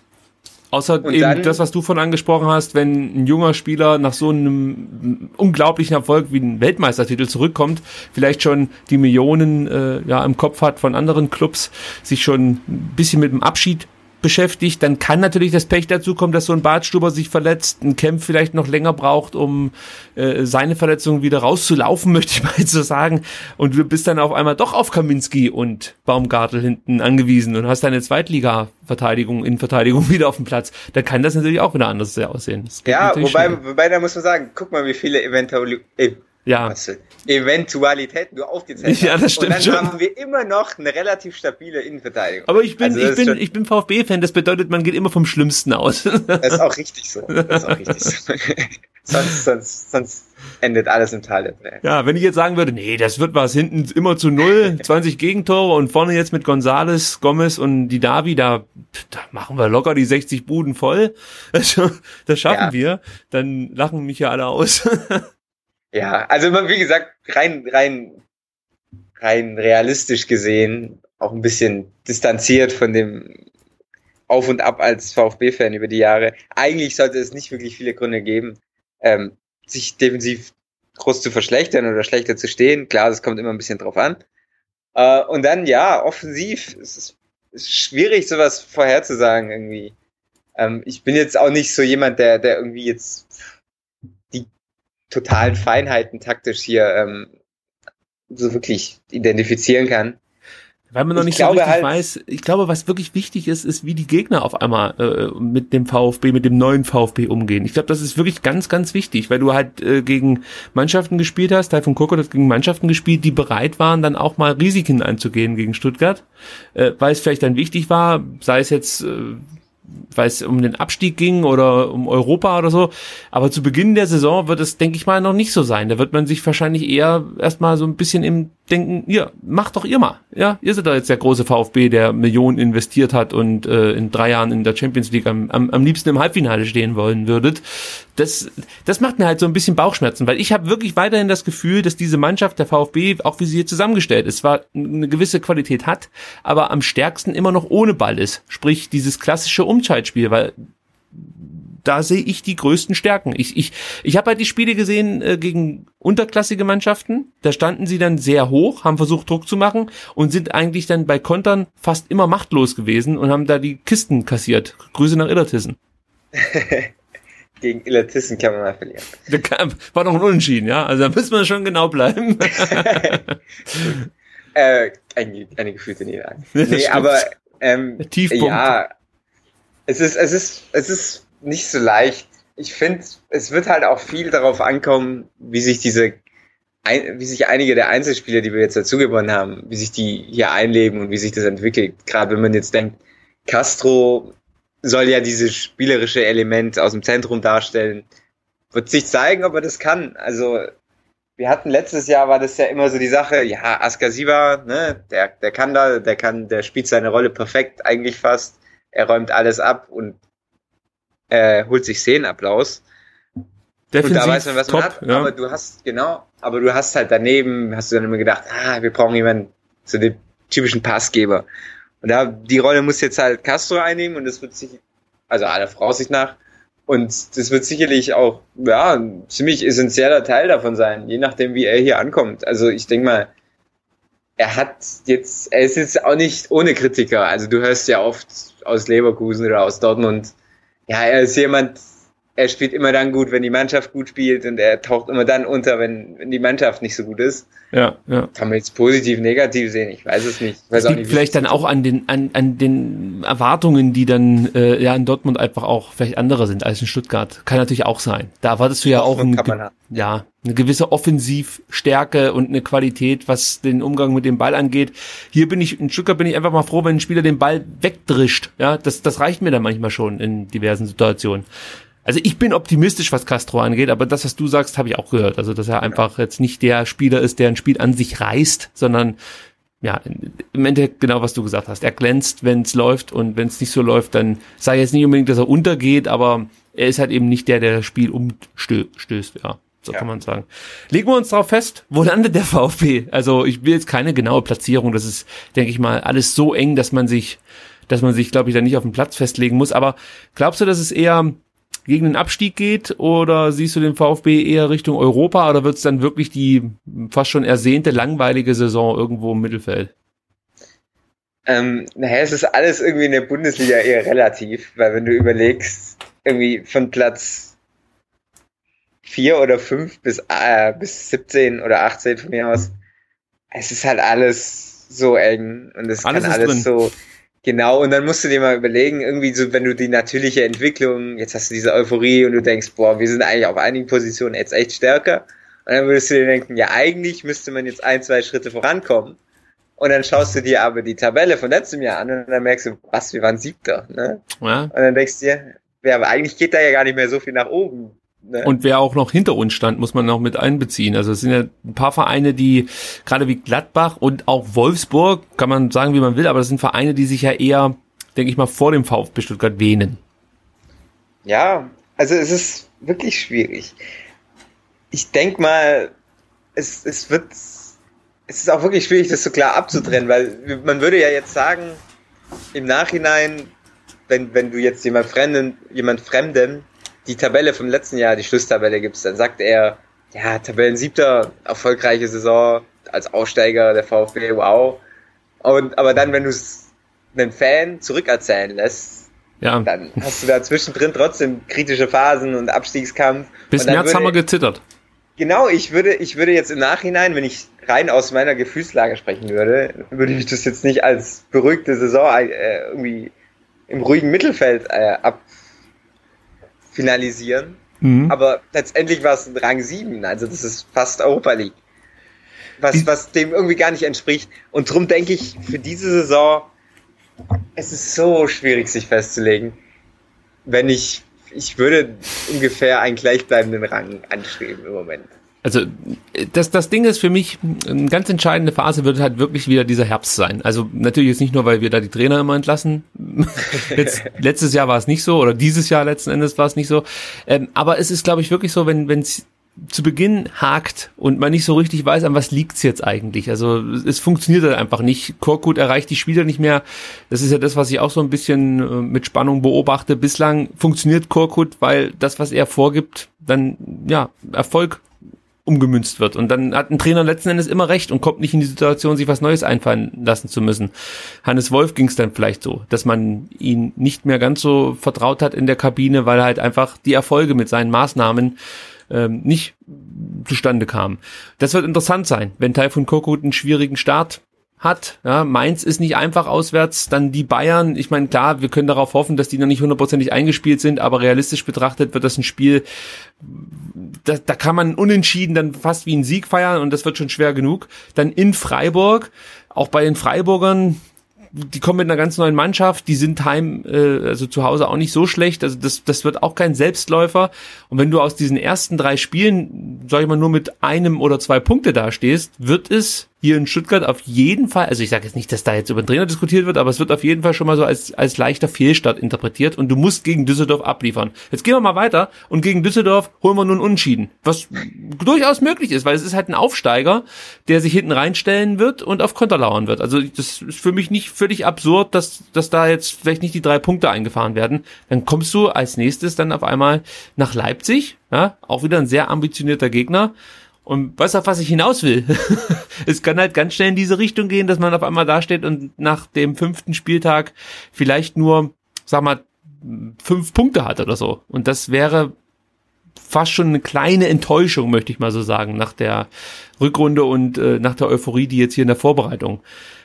Außer und eben dann, das, was du von angesprochen hast, wenn ein junger Spieler nach so einem unglaublichen Erfolg wie ein Weltmeistertitel zurückkommt, vielleicht schon die Millionen äh, ja, im Kopf hat von anderen Clubs, sich schon ein bisschen mit dem Abschied beschäftigt, dann kann natürlich das Pech dazu kommen, dass so ein Bartstuber sich verletzt, ein Camp vielleicht noch länger braucht, um äh, seine Verletzung wieder rauszulaufen, <laughs> möchte ich mal so sagen. Und du bist dann auf einmal doch auf Kaminski und Baumgartel hinten angewiesen und hast deine Zweitliga-Verteidigung in Verteidigung <laughs> wieder auf dem Platz. Da kann das natürlich auch wieder anders aussehen. Ja, wobei, wobei da muss man sagen, guck mal, wie viele eventuell ja. Eventualitäten du aufgezählt. <laughs> Ja, das stimmt Und dann schon. haben wir immer noch eine relativ stabile Innenverteidigung. Aber ich bin, also ich bin, ich bin VfB-Fan, das bedeutet, man geht immer vom Schlimmsten aus. <laughs> Das ist auch richtig so. Das ist auch <laughs> richtig so. sonst, sonst, sonst endet alles im Tal der Tränen. Ja, wenn ich jetzt sagen würde, nee, das wird was, hinten immer zu null, 20 Gegentore und vorne jetzt mit Gonzales, Gomez und die Davi, da, da machen wir locker die 60 Buden voll. Das, schaffen ja. wir. Dann lachen mich ja alle aus. Ja, also wie gesagt, rein, rein, rein realistisch gesehen, auch ein bisschen distanziert von dem Auf und Ab als VfB-Fan über die Jahre. Eigentlich sollte es nicht wirklich viele Gründe geben, ähm, sich defensiv groß zu verschlechtern oder schlechter zu stehen. Klar, das kommt immer ein bisschen drauf an. Äh, und dann, ja, offensiv, es ist, ist schwierig, sowas vorherzusagen irgendwie. Ähm, ich bin jetzt auch nicht so jemand, der, der irgendwie jetzt totalen Feinheiten taktisch hier ähm, so wirklich identifizieren kann. Weil man noch nicht so richtig halt, weiß, ich glaube, was wirklich wichtig ist, ist, wie die Gegner auf einmal äh, mit dem VfB, mit dem neuen VfB umgehen. Ich glaube, das ist wirklich ganz, ganz wichtig, weil du halt äh, gegen Mannschaften gespielt hast, Teil von Koko hat gegen Mannschaften gespielt, die bereit waren, dann auch mal Risiken einzugehen gegen Stuttgart, äh, weil es vielleicht dann wichtig war, sei es jetzt äh, weil es um den Abstieg ging oder um Europa oder so. Aber zu Beginn der Saison wird es, denke ich mal, noch nicht so sein. Da wird man sich wahrscheinlich eher erstmal so ein bisschen im denken, ja, macht doch ihr mal. Ja, ihr seid da jetzt der große VfB, der Millionen investiert hat und äh, in drei Jahren in der Champions League am, am, am liebsten im Halbfinale stehen wollen würdet. Das, das macht mir halt so ein bisschen Bauchschmerzen, weil ich habe wirklich weiterhin das Gefühl, dass diese Mannschaft, der VfB, auch wie sie hier zusammengestellt ist, zwar eine gewisse Qualität hat, aber am stärksten immer noch ohne Ball ist. Sprich, dieses klassische Umschaltspiel, weil da sehe ich die größten Stärken. Ich, ich, ich habe halt die Spiele gesehen äh, gegen unterklassige Mannschaften. Da standen sie dann sehr hoch, haben versucht Druck zu machen und sind eigentlich dann bei Kontern fast immer machtlos gewesen und haben da die Kisten kassiert. Grüße nach Illertissen. <laughs> gegen Illertissen kann man mal verlieren. War doch ein Unentschieden, ja? Also da müssen wir schon genau bleiben. <laughs> äh, eine, eine gefühlte Niederlage. <laughs> Nee, aber ähm, Tiefpunkt. ja, es ist, es ist, es ist nicht so leicht. Ich finde, es wird halt auch viel darauf ankommen, wie sich diese, wie sich einige der Einzelspieler, die wir jetzt dazu gewonnen haben, wie sich die hier einleben und wie sich das entwickelt. Gerade wenn man jetzt denkt, Castro soll ja dieses spielerische Element aus dem Zentrum darstellen. Wird sich zeigen, ob er das kann. Also, wir hatten letztes Jahr war das ja immer so die Sache, ja, Askasiva, ne, der, der kann da, der kann, der spielt seine Rolle perfekt, eigentlich fast. Er räumt alles ab und äh, holt sich Szenenapplaus. Defensiv, und da weiß man, was top, man hat. Ja. Aber du hast, genau, aber du hast halt daneben, hast du dann immer gedacht, ah, wir brauchen jemanden, so den typischen Passgeber. Und da, die Rolle muss jetzt halt Castro einnehmen und das wird sich, also aller Voraussicht nach, und das wird sicherlich auch, ja, ein ziemlich essentieller Teil davon sein, je nachdem, wie er hier ankommt. Also ich denke mal, er hat jetzt, er ist jetzt auch nicht ohne Kritiker. Also du hörst ja oft aus Leverkusen oder aus Dortmund, ja, er ist jemand, er spielt immer dann gut, wenn die Mannschaft gut spielt und er taucht immer dann unter, wenn, wenn die Mannschaft nicht so gut ist. Ja, ja. Kann man jetzt positiv, negativ sehen, ich weiß es nicht. Ich weiß es liegt nicht, vielleicht dann auch an den, an, an den Erwartungen, die dann äh, ja in Dortmund einfach auch vielleicht andere sind als in Stuttgart. Kann natürlich auch sein. Da erwartest du ja auch ein, ja, eine gewisse Offensivstärke und eine Qualität, was den Umgang mit dem Ball angeht. Hier bin ich, in Stuttgart bin ich einfach mal froh, wenn ein Spieler den Ball wegdrischt. Ja, das, das reicht mir dann manchmal schon in diversen Situationen. Also ich bin optimistisch, was Castro angeht, aber das, was du sagst, habe ich auch gehört. Also dass er einfach jetzt nicht der Spieler ist, der ein Spiel an sich reißt, sondern ja, im Endeffekt genau, was du gesagt hast. Er glänzt, wenn es läuft und wenn es nicht so läuft, dann sei jetzt nicht unbedingt, dass er untergeht, aber er ist halt eben nicht der, der das Spiel umstößt, ja. So ja. kann man sagen. Legen wir uns darauf fest, wo landet der VfB? Also ich will jetzt keine genaue Platzierung. Das ist, denke ich mal, alles so eng, dass man sich, dass man sich, glaube ich, da nicht auf den Platz festlegen muss. Aber glaubst du, dass es eher gegen den Abstieg geht oder siehst du den VfB eher Richtung Europa oder wird es dann wirklich die fast schon ersehnte langweilige Saison irgendwo im Mittelfeld? Ähm, naja, es ist alles irgendwie in der Bundesliga eher relativ, weil wenn du überlegst, irgendwie von Platz 4 oder 5 bis, äh, bis 17 oder 18 von mir aus, es ist halt alles so eng und es alles kann alles drin. so Genau, und dann musst du dir mal überlegen, irgendwie so, wenn du die natürliche Entwicklung, jetzt hast du diese Euphorie und du denkst, boah, wir sind eigentlich auf einigen Positionen jetzt echt stärker. Und dann würdest du dir denken, ja, eigentlich müsste man jetzt ein, zwei Schritte vorankommen. Und dann schaust du dir aber die Tabelle von letztem Jahr an und dann merkst du, was, wir waren Siebter, ne? Ja. Und dann denkst du dir, ja, aber eigentlich geht da ja gar nicht mehr so viel nach oben. Ne? Und wer auch noch hinter uns stand, muss man noch mit einbeziehen. Also es sind ja ein paar Vereine, die gerade wie Gladbach und auch Wolfsburg, kann man sagen, wie man will, aber das sind Vereine, die sich ja eher, denke ich mal, vor dem VfB Stuttgart wähnen. Ja, also es ist wirklich schwierig. Ich denke mal, es, es wird, es ist auch wirklich schwierig, das so klar abzutrennen, weil man würde ja jetzt sagen, im Nachhinein, wenn, wenn du jetzt jemand Fremden, jemand Fremden die Tabelle vom letzten Jahr, die Schlusstabelle gibt's, dann sagt er, ja, Tabellen siebter, erfolgreiche Saison als Aussteiger der VfB, wow. Und, aber dann, wenn du es einem Fan zurückerzählen lässt, ja. dann hast du da zwischendrin trotzdem kritische Phasen und Abstiegskampf. Bis März würde, haben wir gezittert. Genau, ich würde, ich würde jetzt im Nachhinein, wenn ich rein aus meiner Gefühlslage sprechen würde, würde ich das jetzt nicht als beruhigte Saison äh, irgendwie im ruhigen Mittelfeld äh, ab, finalisieren. Mhm. Aber letztendlich war es Rang 7, also das ist fast Europa League. Was, was dem irgendwie gar nicht entspricht. Und drum denke ich, für diese Saison, es ist so schwierig, sich festzulegen. Wenn ich, ich würde ungefähr einen gleichbleibenden Rang anstreben im Moment also das, das Ding ist für mich, eine ganz entscheidende Phase wird halt wirklich wieder dieser Herbst sein. Also natürlich jetzt nicht nur, weil wir da die Trainer immer entlassen. <laughs> Jetzt, letztes Jahr war es nicht so oder dieses Jahr letzten Endes war es nicht so. Ähm, aber es ist, glaube ich, wirklich so, wenn es zu Beginn hakt und man nicht so richtig weiß, an was liegt's jetzt eigentlich. Also es funktioniert halt einfach nicht. Korkut erreicht die Spieler nicht mehr. Das ist ja das, was ich auch so ein bisschen äh, mit Spannung beobachte. Bislang funktioniert Korkut, weil das, was er vorgibt, dann ja Erfolg umgemünzt wird. Und dann hat ein Trainer letzten Endes immer recht und kommt nicht in die Situation, sich was Neues einfallen lassen zu müssen. Hannes Wolf ging es dann vielleicht so, dass man ihn nicht mehr ganz so vertraut hat in der Kabine, weil halt einfach die Erfolge mit seinen Maßnahmen ähm, nicht zustande kamen. Das wird interessant sein, wenn Taifun Korkut einen schwierigen Start hat. Ja, Mainz ist nicht einfach auswärts, dann die Bayern. Ich meine, klar, wir können darauf hoffen, dass die noch nicht hundertprozentig eingespielt sind, aber realistisch betrachtet wird das ein Spiel, da, da kann man unentschieden dann fast wie ein Sieg feiern und das wird schon schwer genug. Dann in Freiburg, auch bei den Freiburgern, die kommen mit einer ganz neuen Mannschaft, die sind heim, äh, also zu Hause auch nicht so schlecht, also das, das wird auch kein Selbstläufer. Und wenn du aus diesen ersten drei Spielen, sag ich mal, nur mit einem oder zwei Punkte dastehst, wird es hier in Stuttgart auf jeden Fall, also ich sage jetzt nicht, dass da jetzt über den Trainer diskutiert wird, aber es wird auf jeden Fall schon mal so als, als leichter Fehlstart interpretiert und du musst gegen Düsseldorf abliefern. Jetzt gehen wir mal weiter und gegen Düsseldorf holen wir nun Unschieden, was durchaus möglich ist, weil es ist halt ein Aufsteiger, der sich hinten reinstellen wird und auf Konter lauern wird. Also das ist für mich nicht völlig absurd, dass, dass da jetzt vielleicht nicht die drei Punkte eingefahren werden. Dann kommst du als nächstes dann auf einmal nach Leipzig, ja, auch wieder ein sehr ambitionierter Gegner Und weißt du, auf was ich hinaus will? <laughs> es kann halt ganz schnell in diese Richtung gehen, dass man auf einmal dasteht und nach dem fünften Spieltag vielleicht nur, sag mal, fünf Punkte hat oder so. Und das wäre fast schon eine kleine Enttäuschung, möchte ich mal so sagen, nach der Rückrunde und äh, nach der Euphorie, die jetzt hier in der Vorbereitung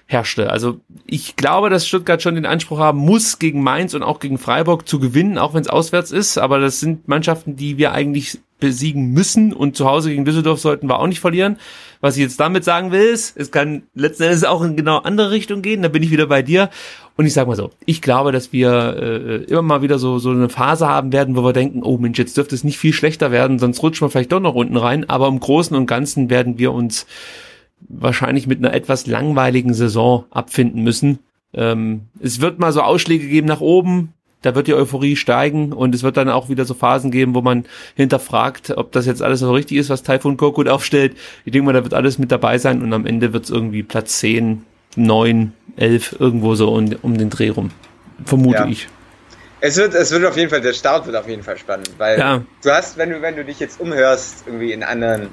herrschte. Also ich glaube, dass Stuttgart schon den Anspruch haben muss, gegen Mainz und auch gegen Freiburg zu gewinnen, auch wenn es auswärts ist. Aber das sind Mannschaften, die wir eigentlich besiegen müssen und zu Hause gegen Düsseldorf sollten wir auch nicht verlieren. Was ich jetzt damit sagen will, ist, es kann letzten Endes auch in genau andere Richtung gehen. Da bin ich wieder bei dir. Und ich sag mal so, ich glaube, dass wir äh, immer mal wieder so so eine Phase haben werden, wo wir denken, oh Mensch, jetzt dürfte es nicht viel schlechter werden, sonst rutscht man vielleicht doch noch unten rein. Aber im Großen und Ganzen werden wir uns wahrscheinlich mit einer etwas langweiligen Saison abfinden müssen. Ähm, es wird mal so Ausschläge geben nach oben, da wird die Euphorie steigen und es wird dann auch wieder so Phasen geben, wo man hinterfragt, ob das jetzt alles so richtig ist, was Typhoon Korkut aufstellt. Ich denke mal, da wird alles mit dabei sein und am Ende wird es irgendwie Platz 10, 9, 11, irgendwo so um, um den Dreh rum. Vermute ja. ich. Es wird, es wird auf jeden Fall, der Start wird auf jeden Fall spannend, weil ja. du hast, wenn du, wenn du dich jetzt umhörst, irgendwie in anderen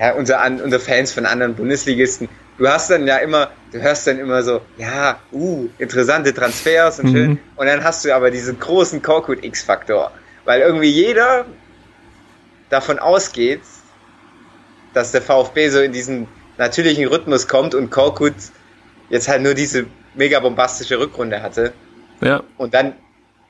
ja, unser, unser Fans von anderen Bundesligisten, du hast dann ja immer, du hörst dann immer so, ja, uh, interessante Transfers und schön. Mhm. Und dann hast du aber diesen großen Korkut X-Faktor. Weil irgendwie jeder davon ausgeht, dass der VfB so in diesen natürlichen Rhythmus kommt und Korkut jetzt halt nur diese mega bombastische Rückrunde hatte. Ja. Und dann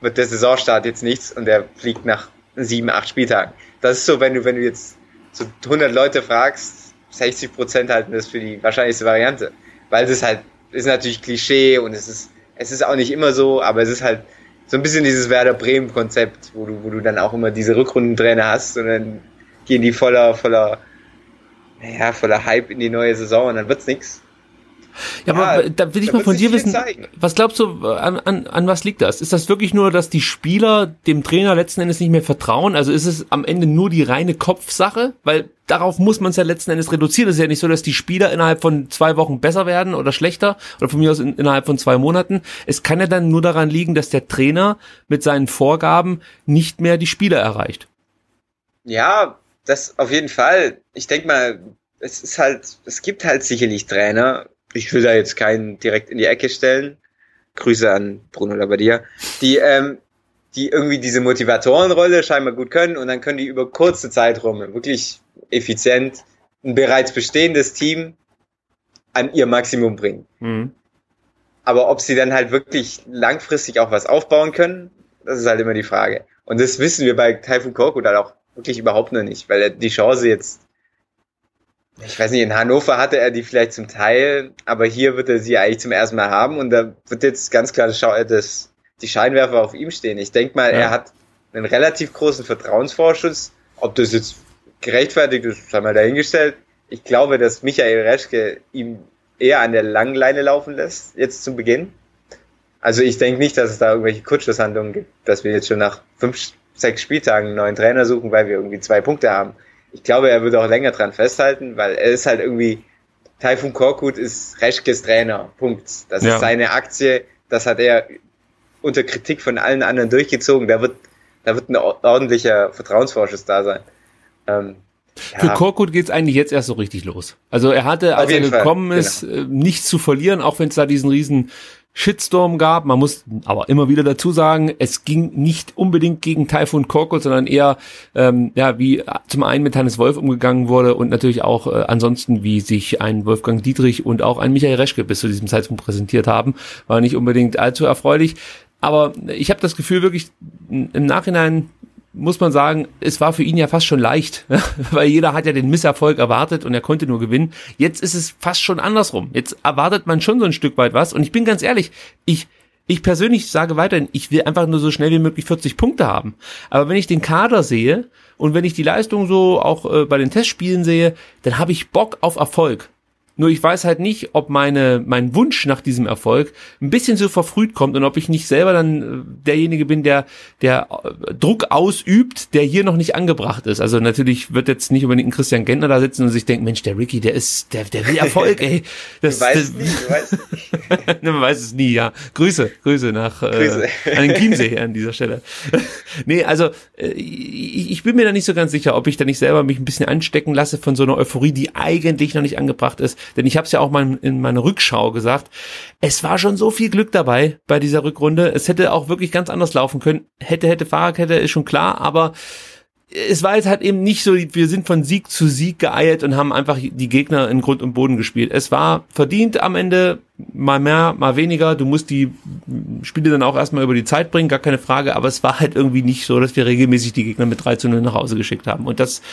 wird der Saisonstart jetzt nichts und er fliegt nach sieben, acht Spieltagen. Das ist so, wenn du, wenn du jetzt so 100 Leute fragst, 60 Prozent halten das für die wahrscheinlichste Variante. Weil es halt, ist natürlich Klischee und es ist, es ist auch nicht immer so, aber es ist halt so ein bisschen dieses Werder Bremen Konzept, wo du, wo du dann auch immer diese Rückrundentrainer hast und dann gehen die voller, voller, naja, voller Hype in die neue Saison und dann wird's nix. Ja, ja, aber da will ich mal von dir wissen, was glaubst du, an, an, an was liegt das? Ist das wirklich nur, dass die Spieler dem Trainer letzten Endes nicht mehr vertrauen? Also ist es am Ende nur die reine Kopfsache? Weil darauf muss man es ja letzten Endes reduzieren. Es ist ja nicht so, dass die Spieler innerhalb von zwei Wochen besser werden oder schlechter oder von mir aus in, innerhalb von zwei Monaten. Es kann ja dann nur daran liegen, dass der Trainer mit seinen Vorgaben nicht mehr die Spieler erreicht. Ja, das auf jeden Fall. Ich denke mal, es ist halt, es gibt halt sicherlich Trainer, ich will da jetzt keinen direkt in die Ecke stellen. Grüße an Bruno Labbadia, die, ähm, die irgendwie diese Motivatorenrolle scheinbar gut können und dann können die über kurze Zeiträume wirklich effizient ein bereits bestehendes Team an ihr Maximum bringen. Mhm. Aber ob sie dann halt wirklich langfristig auch was aufbauen können, das ist halt immer die Frage. Und das wissen wir bei Typhoon Korkut halt auch wirklich überhaupt noch nicht, weil er die Chance jetzt ich weiß nicht, in Hannover hatte er die vielleicht zum Teil, aber hier wird er sie eigentlich zum ersten Mal haben und da wird jetzt ganz klar das, das die Scheinwerfer auf ihm stehen. Ich denke mal, ja. er hat einen relativ großen Vertrauensvorschuss. Ob das jetzt gerechtfertigt ist, haben wir dahingestellt. Ich glaube, dass Michael Reschke ihm eher an der langen Leine laufen lässt, jetzt zum Beginn. Also ich denke nicht, dass es da irgendwelche Kurzschlusshandlungen gibt, dass wir jetzt schon nach fünf, sechs Spieltagen einen neuen Trainer suchen, weil wir irgendwie zwei Punkte haben ich glaube, er wird auch länger dran festhalten, weil er ist halt irgendwie, Taifun Korkut ist Reschkes Trainer, Punkt. Das ja. ist seine Aktie, das hat er unter Kritik von allen anderen durchgezogen, da wird, da wird ein ordentlicher Vertrauensvorschuss da sein. Ähm, ja. Für Korkut geht's eigentlich jetzt erst so richtig los. Also er hatte, als er gekommen Fall. ist, genau. Äh, nichts zu verlieren, auch wenn es da diesen riesen Shitstorm gab. Man muss aber immer wieder dazu sagen, es ging nicht unbedingt gegen Typhoon Korkut, sondern eher, ähm, ja, wie zum einen mit Hannes Wolf umgegangen wurde und natürlich auch äh, ansonsten, wie sich ein Wolfgang Dietrich und auch ein Michael Reschke bis zu diesem Zeitpunkt präsentiert haben, war nicht unbedingt allzu erfreulich. Aber ich habe das Gefühl wirklich im Nachhinein muss man sagen, es war für ihn ja fast schon leicht, <laughs> weil jeder hat ja den Misserfolg erwartet und er konnte nur gewinnen. Jetzt ist es fast schon andersrum. Jetzt erwartet man schon so ein Stück weit was und ich bin ganz ehrlich, ich ich persönlich sage weiterhin, ich will einfach nur so schnell wie möglich 40 Punkte haben. Aber wenn ich den Kader sehe und wenn ich die Leistung so auch äh, bei den Testspielen sehe, dann habe ich Bock auf Erfolg. Nur ich weiß halt nicht, ob meine, mein Wunsch nach diesem Erfolg ein bisschen so verfrüht kommt und ob ich nicht selber dann äh, derjenige bin, der, der äh, Druck ausübt, der hier noch nicht angebracht ist. Also natürlich wird jetzt nicht unbedingt ein Christian Gentner da sitzen und sich denken, Mensch, der Ricky, der ist, der, der will Erfolg, <laughs> ey. Das, du weißt nie, du weißt <laughs> nicht. Man weiß es nie, ja. Grüße, Grüße nach Grüße. Äh, an den Chiemsee an dieser Stelle. <laughs> nee, also äh, ich, ich bin mir da nicht so ganz sicher, ob ich da nicht selber mich ein bisschen anstecken lasse von so einer Euphorie, die eigentlich noch nicht angebracht ist. Denn ich habe es ja auch mal in meiner Rückschau gesagt, es war schon so viel Glück dabei bei dieser Rückrunde. Es hätte auch wirklich ganz anders laufen können. Hätte, hätte, Fahrradkette ist schon klar, aber es war jetzt halt eben nicht so, wir sind von Sieg zu Sieg geeilt und haben einfach die Gegner in Grund und Boden gespielt. Es war verdient am Ende, mal mehr, mal weniger. Du musst die Spiele dann auch erstmal über die Zeit bringen, gar keine Frage, aber es war halt irgendwie nicht so, dass wir regelmäßig die Gegner mit 3 zu 0 nach Hause geschickt haben. Und das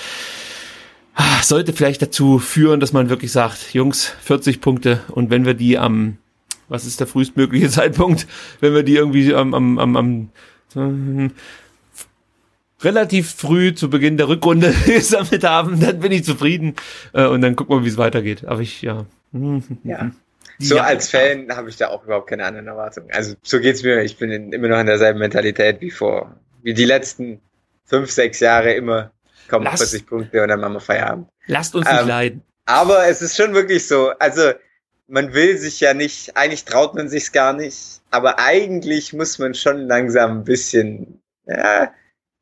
sollte vielleicht dazu führen, dass man wirklich sagt, Jungs, 40 Punkte und wenn wir die am, was ist der frühestmögliche <laughs> Zeitpunkt, wenn wir die irgendwie am, am, am, am relativ früh zu Beginn der Rückrunde <laughs> gesammelt haben, dann bin ich zufrieden äh, und dann gucken wir, wie es weitergeht. Aber ich, ja. ja. So ja, als Fan habe ich da auch überhaupt keine anderen Erwartungen. Also so geht's mir. Ich bin in, immer noch in derselben Mentalität wie vor, wie die letzten fünf, sechs Jahre immer. Kommen Lass, 40 Punkte und dann machen wir Feierabend. Lasst uns nicht ähm, leiden. Aber es ist schon wirklich so. Also man will sich ja nicht, eigentlich traut man sich's gar nicht. Aber eigentlich muss man schon langsam ein bisschen, ja,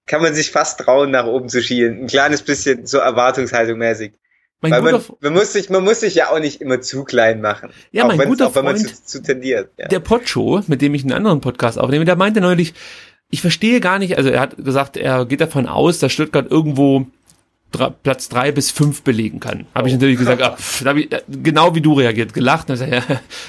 kann man sich fast trauen, nach oben zu schielen. Ein kleines bisschen so Erwartungshaltung mäßig. Mein Weil man, man, muss sich, man muss sich ja auch nicht immer zu klein machen. Ja, mein guter auch wenn man zu, zu tendiert. Ja. Der Podshow, mit dem ich einen anderen Podcast aufnehme, der meinte neulich, ich verstehe gar nicht, also er hat gesagt, er geht davon aus, dass Stuttgart irgendwo Platz drei bis fünf belegen kann. Habe ich natürlich gesagt, ah, <laughs> pff, ich, äh, genau wie du reagiert, gelacht. Und ja,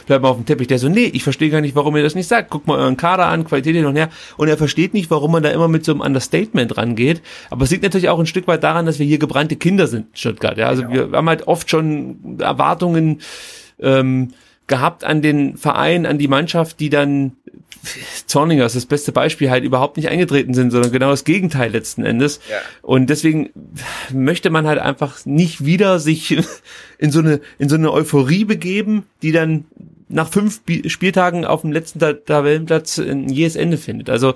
bleib mal auf dem Teppich. Der so, nee, ich verstehe gar nicht, warum ihr das nicht sagt. Guck mal euren Kader an, Qualität hin und her. Und er versteht nicht, warum man da immer mit so einem Understatement rangeht. Aber es liegt natürlich auch ein Stück weit daran, dass wir hier gebrannte Kinder sind, Stuttgart. Ja, also genau. wir haben halt oft schon Erwartungen ähm, gehabt an den Verein, an die Mannschaft, die dann Zorninger ist das beste Beispiel, halt überhaupt nicht eingetreten sind, sondern genau das Gegenteil letzten Endes. Ja. Und deswegen möchte man halt einfach nicht wieder sich <laughs> in so eine, in so eine Euphorie begeben, die dann nach fünf Spieltagen auf dem letzten Tabellenplatz ein jähes Ende findet. Also,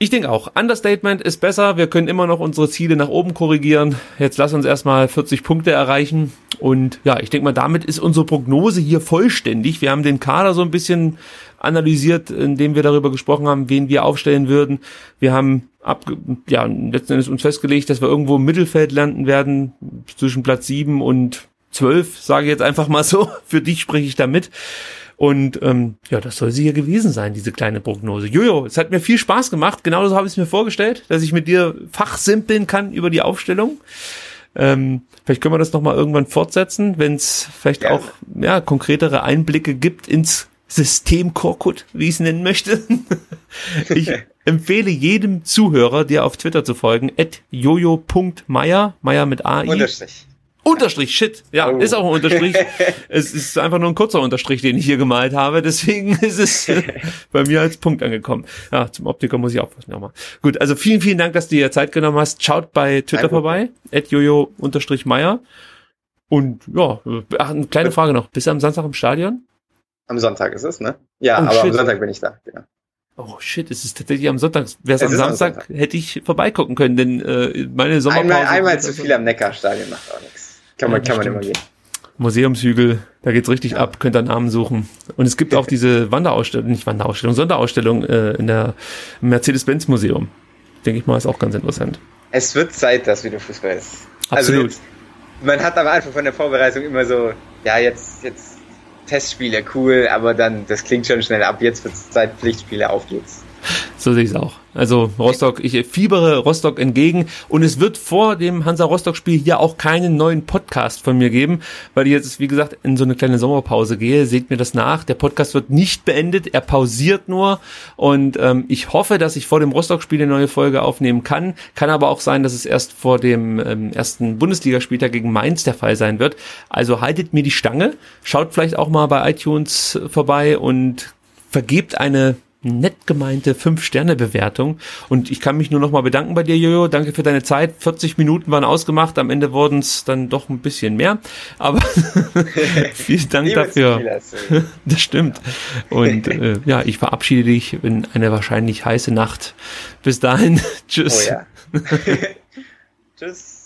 ich denke auch, Understatement ist besser. Wir können immer noch unsere Ziele nach oben korrigieren. Jetzt lass uns erstmal 40 Punkte erreichen. Und ja, ich denke mal, damit ist unsere Prognose hier vollständig. Wir haben den Kader so ein bisschen analysiert, indem wir darüber gesprochen haben, wen wir aufstellen würden. Wir haben ab, ja, letzten Endes uns festgelegt, dass wir irgendwo im Mittelfeld landen werden, zwischen Platz sieben und zwölf, sage ich jetzt einfach mal so. <laughs> Für dich spreche ich damit. Und ähm, ja, das soll sie hier gewesen sein, diese kleine Prognose. Jojo, es hat mir viel Spaß gemacht. Genauso habe ich es mir vorgestellt, dass ich mit dir fachsimpeln kann über die Aufstellung. Ähm, vielleicht können wir das nochmal irgendwann fortsetzen, wenn es vielleicht ja. auch ja, konkretere Einblicke gibt ins System Korkut, wie ich es nennen möchte. <laughs> ich empfehle jedem Zuhörer, dir auf Twitter zu folgen, at jojo.meier, Meier mit AI. Unterstrich. Unterstrich, shit. Ja, oh. ist auch ein Unterstrich. <laughs> es ist einfach nur ein kurzer Unterstrich, den ich hier gemalt habe. Deswegen <laughs> ist es bei mir als Punkt angekommen. Ja, zum Optiker muss ich aufpassen. Ja, mal. Gut, also vielen, vielen Dank, dass du dir Zeit genommen hast. Schaut bei Twitter vorbei, at jojo-meier. Und ja, ach, eine kleine Frage noch. Bist du am Samstag im Stadion? Am Sonntag ist es, ne? Ja, oh, aber shit. am Sonntag bin ich da, genau. Oh shit, es ist tatsächlich am Sonntag. Wäre es am Samstag, am Sonntag, hätte ich vorbeigucken können, denn äh, meine Sommerpause... Einmal, einmal zu viel am Neckarstadion macht auch nichts. Kann man, ja, kann man immer gehen. Museumshügel, da geht's richtig ja. ab, könnt ihr Namen suchen. Und es gibt auch <laughs> diese Wanderausstellung, nicht Wanderausstellung, Sonderausstellung äh, in der Mercedes-Benz-Museum. Denke ich mal, ist auch ganz interessant. Es wird Zeit, dass wieder Fußball ist. Also Absolut. Also, man hat am Anfang von der Vorbereitung immer so, ja, jetzt, jetzt Testspiele cool, aber dann, das klingt schon schnell ab. Jetzt wird es Zeit, Pflichtspiele, auf geht's. So sehe ich es auch. Also Rostock, ich fiebere Rostock entgegen und es wird vor dem Hansa Rostock Spiel hier auch keinen neuen Podcast von mir geben, weil ich jetzt, wie gesagt, in so eine kleine Sommerpause gehe. Seht mir das nach. Der Podcast wird nicht beendet, er pausiert nur und ähm, ich hoffe, dass ich vor dem Rostock Spiel eine neue Folge aufnehmen kann. Kann aber auch sein, dass es erst vor dem ähm, ersten Bundesligaspieltag gegen Mainz der Fall sein wird. Also haltet mir die Stange, schaut vielleicht auch mal bei iTunes vorbei und vergebt eine nett gemeinte 5-Sterne-Bewertung. Und ich kann mich nur nochmal bedanken bei dir, Jojo. Danke für deine Zeit. 40 Minuten waren ausgemacht. Am Ende wurden es dann doch ein bisschen mehr. Aber <laughs> vielen Dank dafür. <laughs> das stimmt. Und äh, ja, ich verabschiede dich in eine wahrscheinlich heiße Nacht. Bis dahin. <laughs> Tschüss. Oh ja. Tschüss.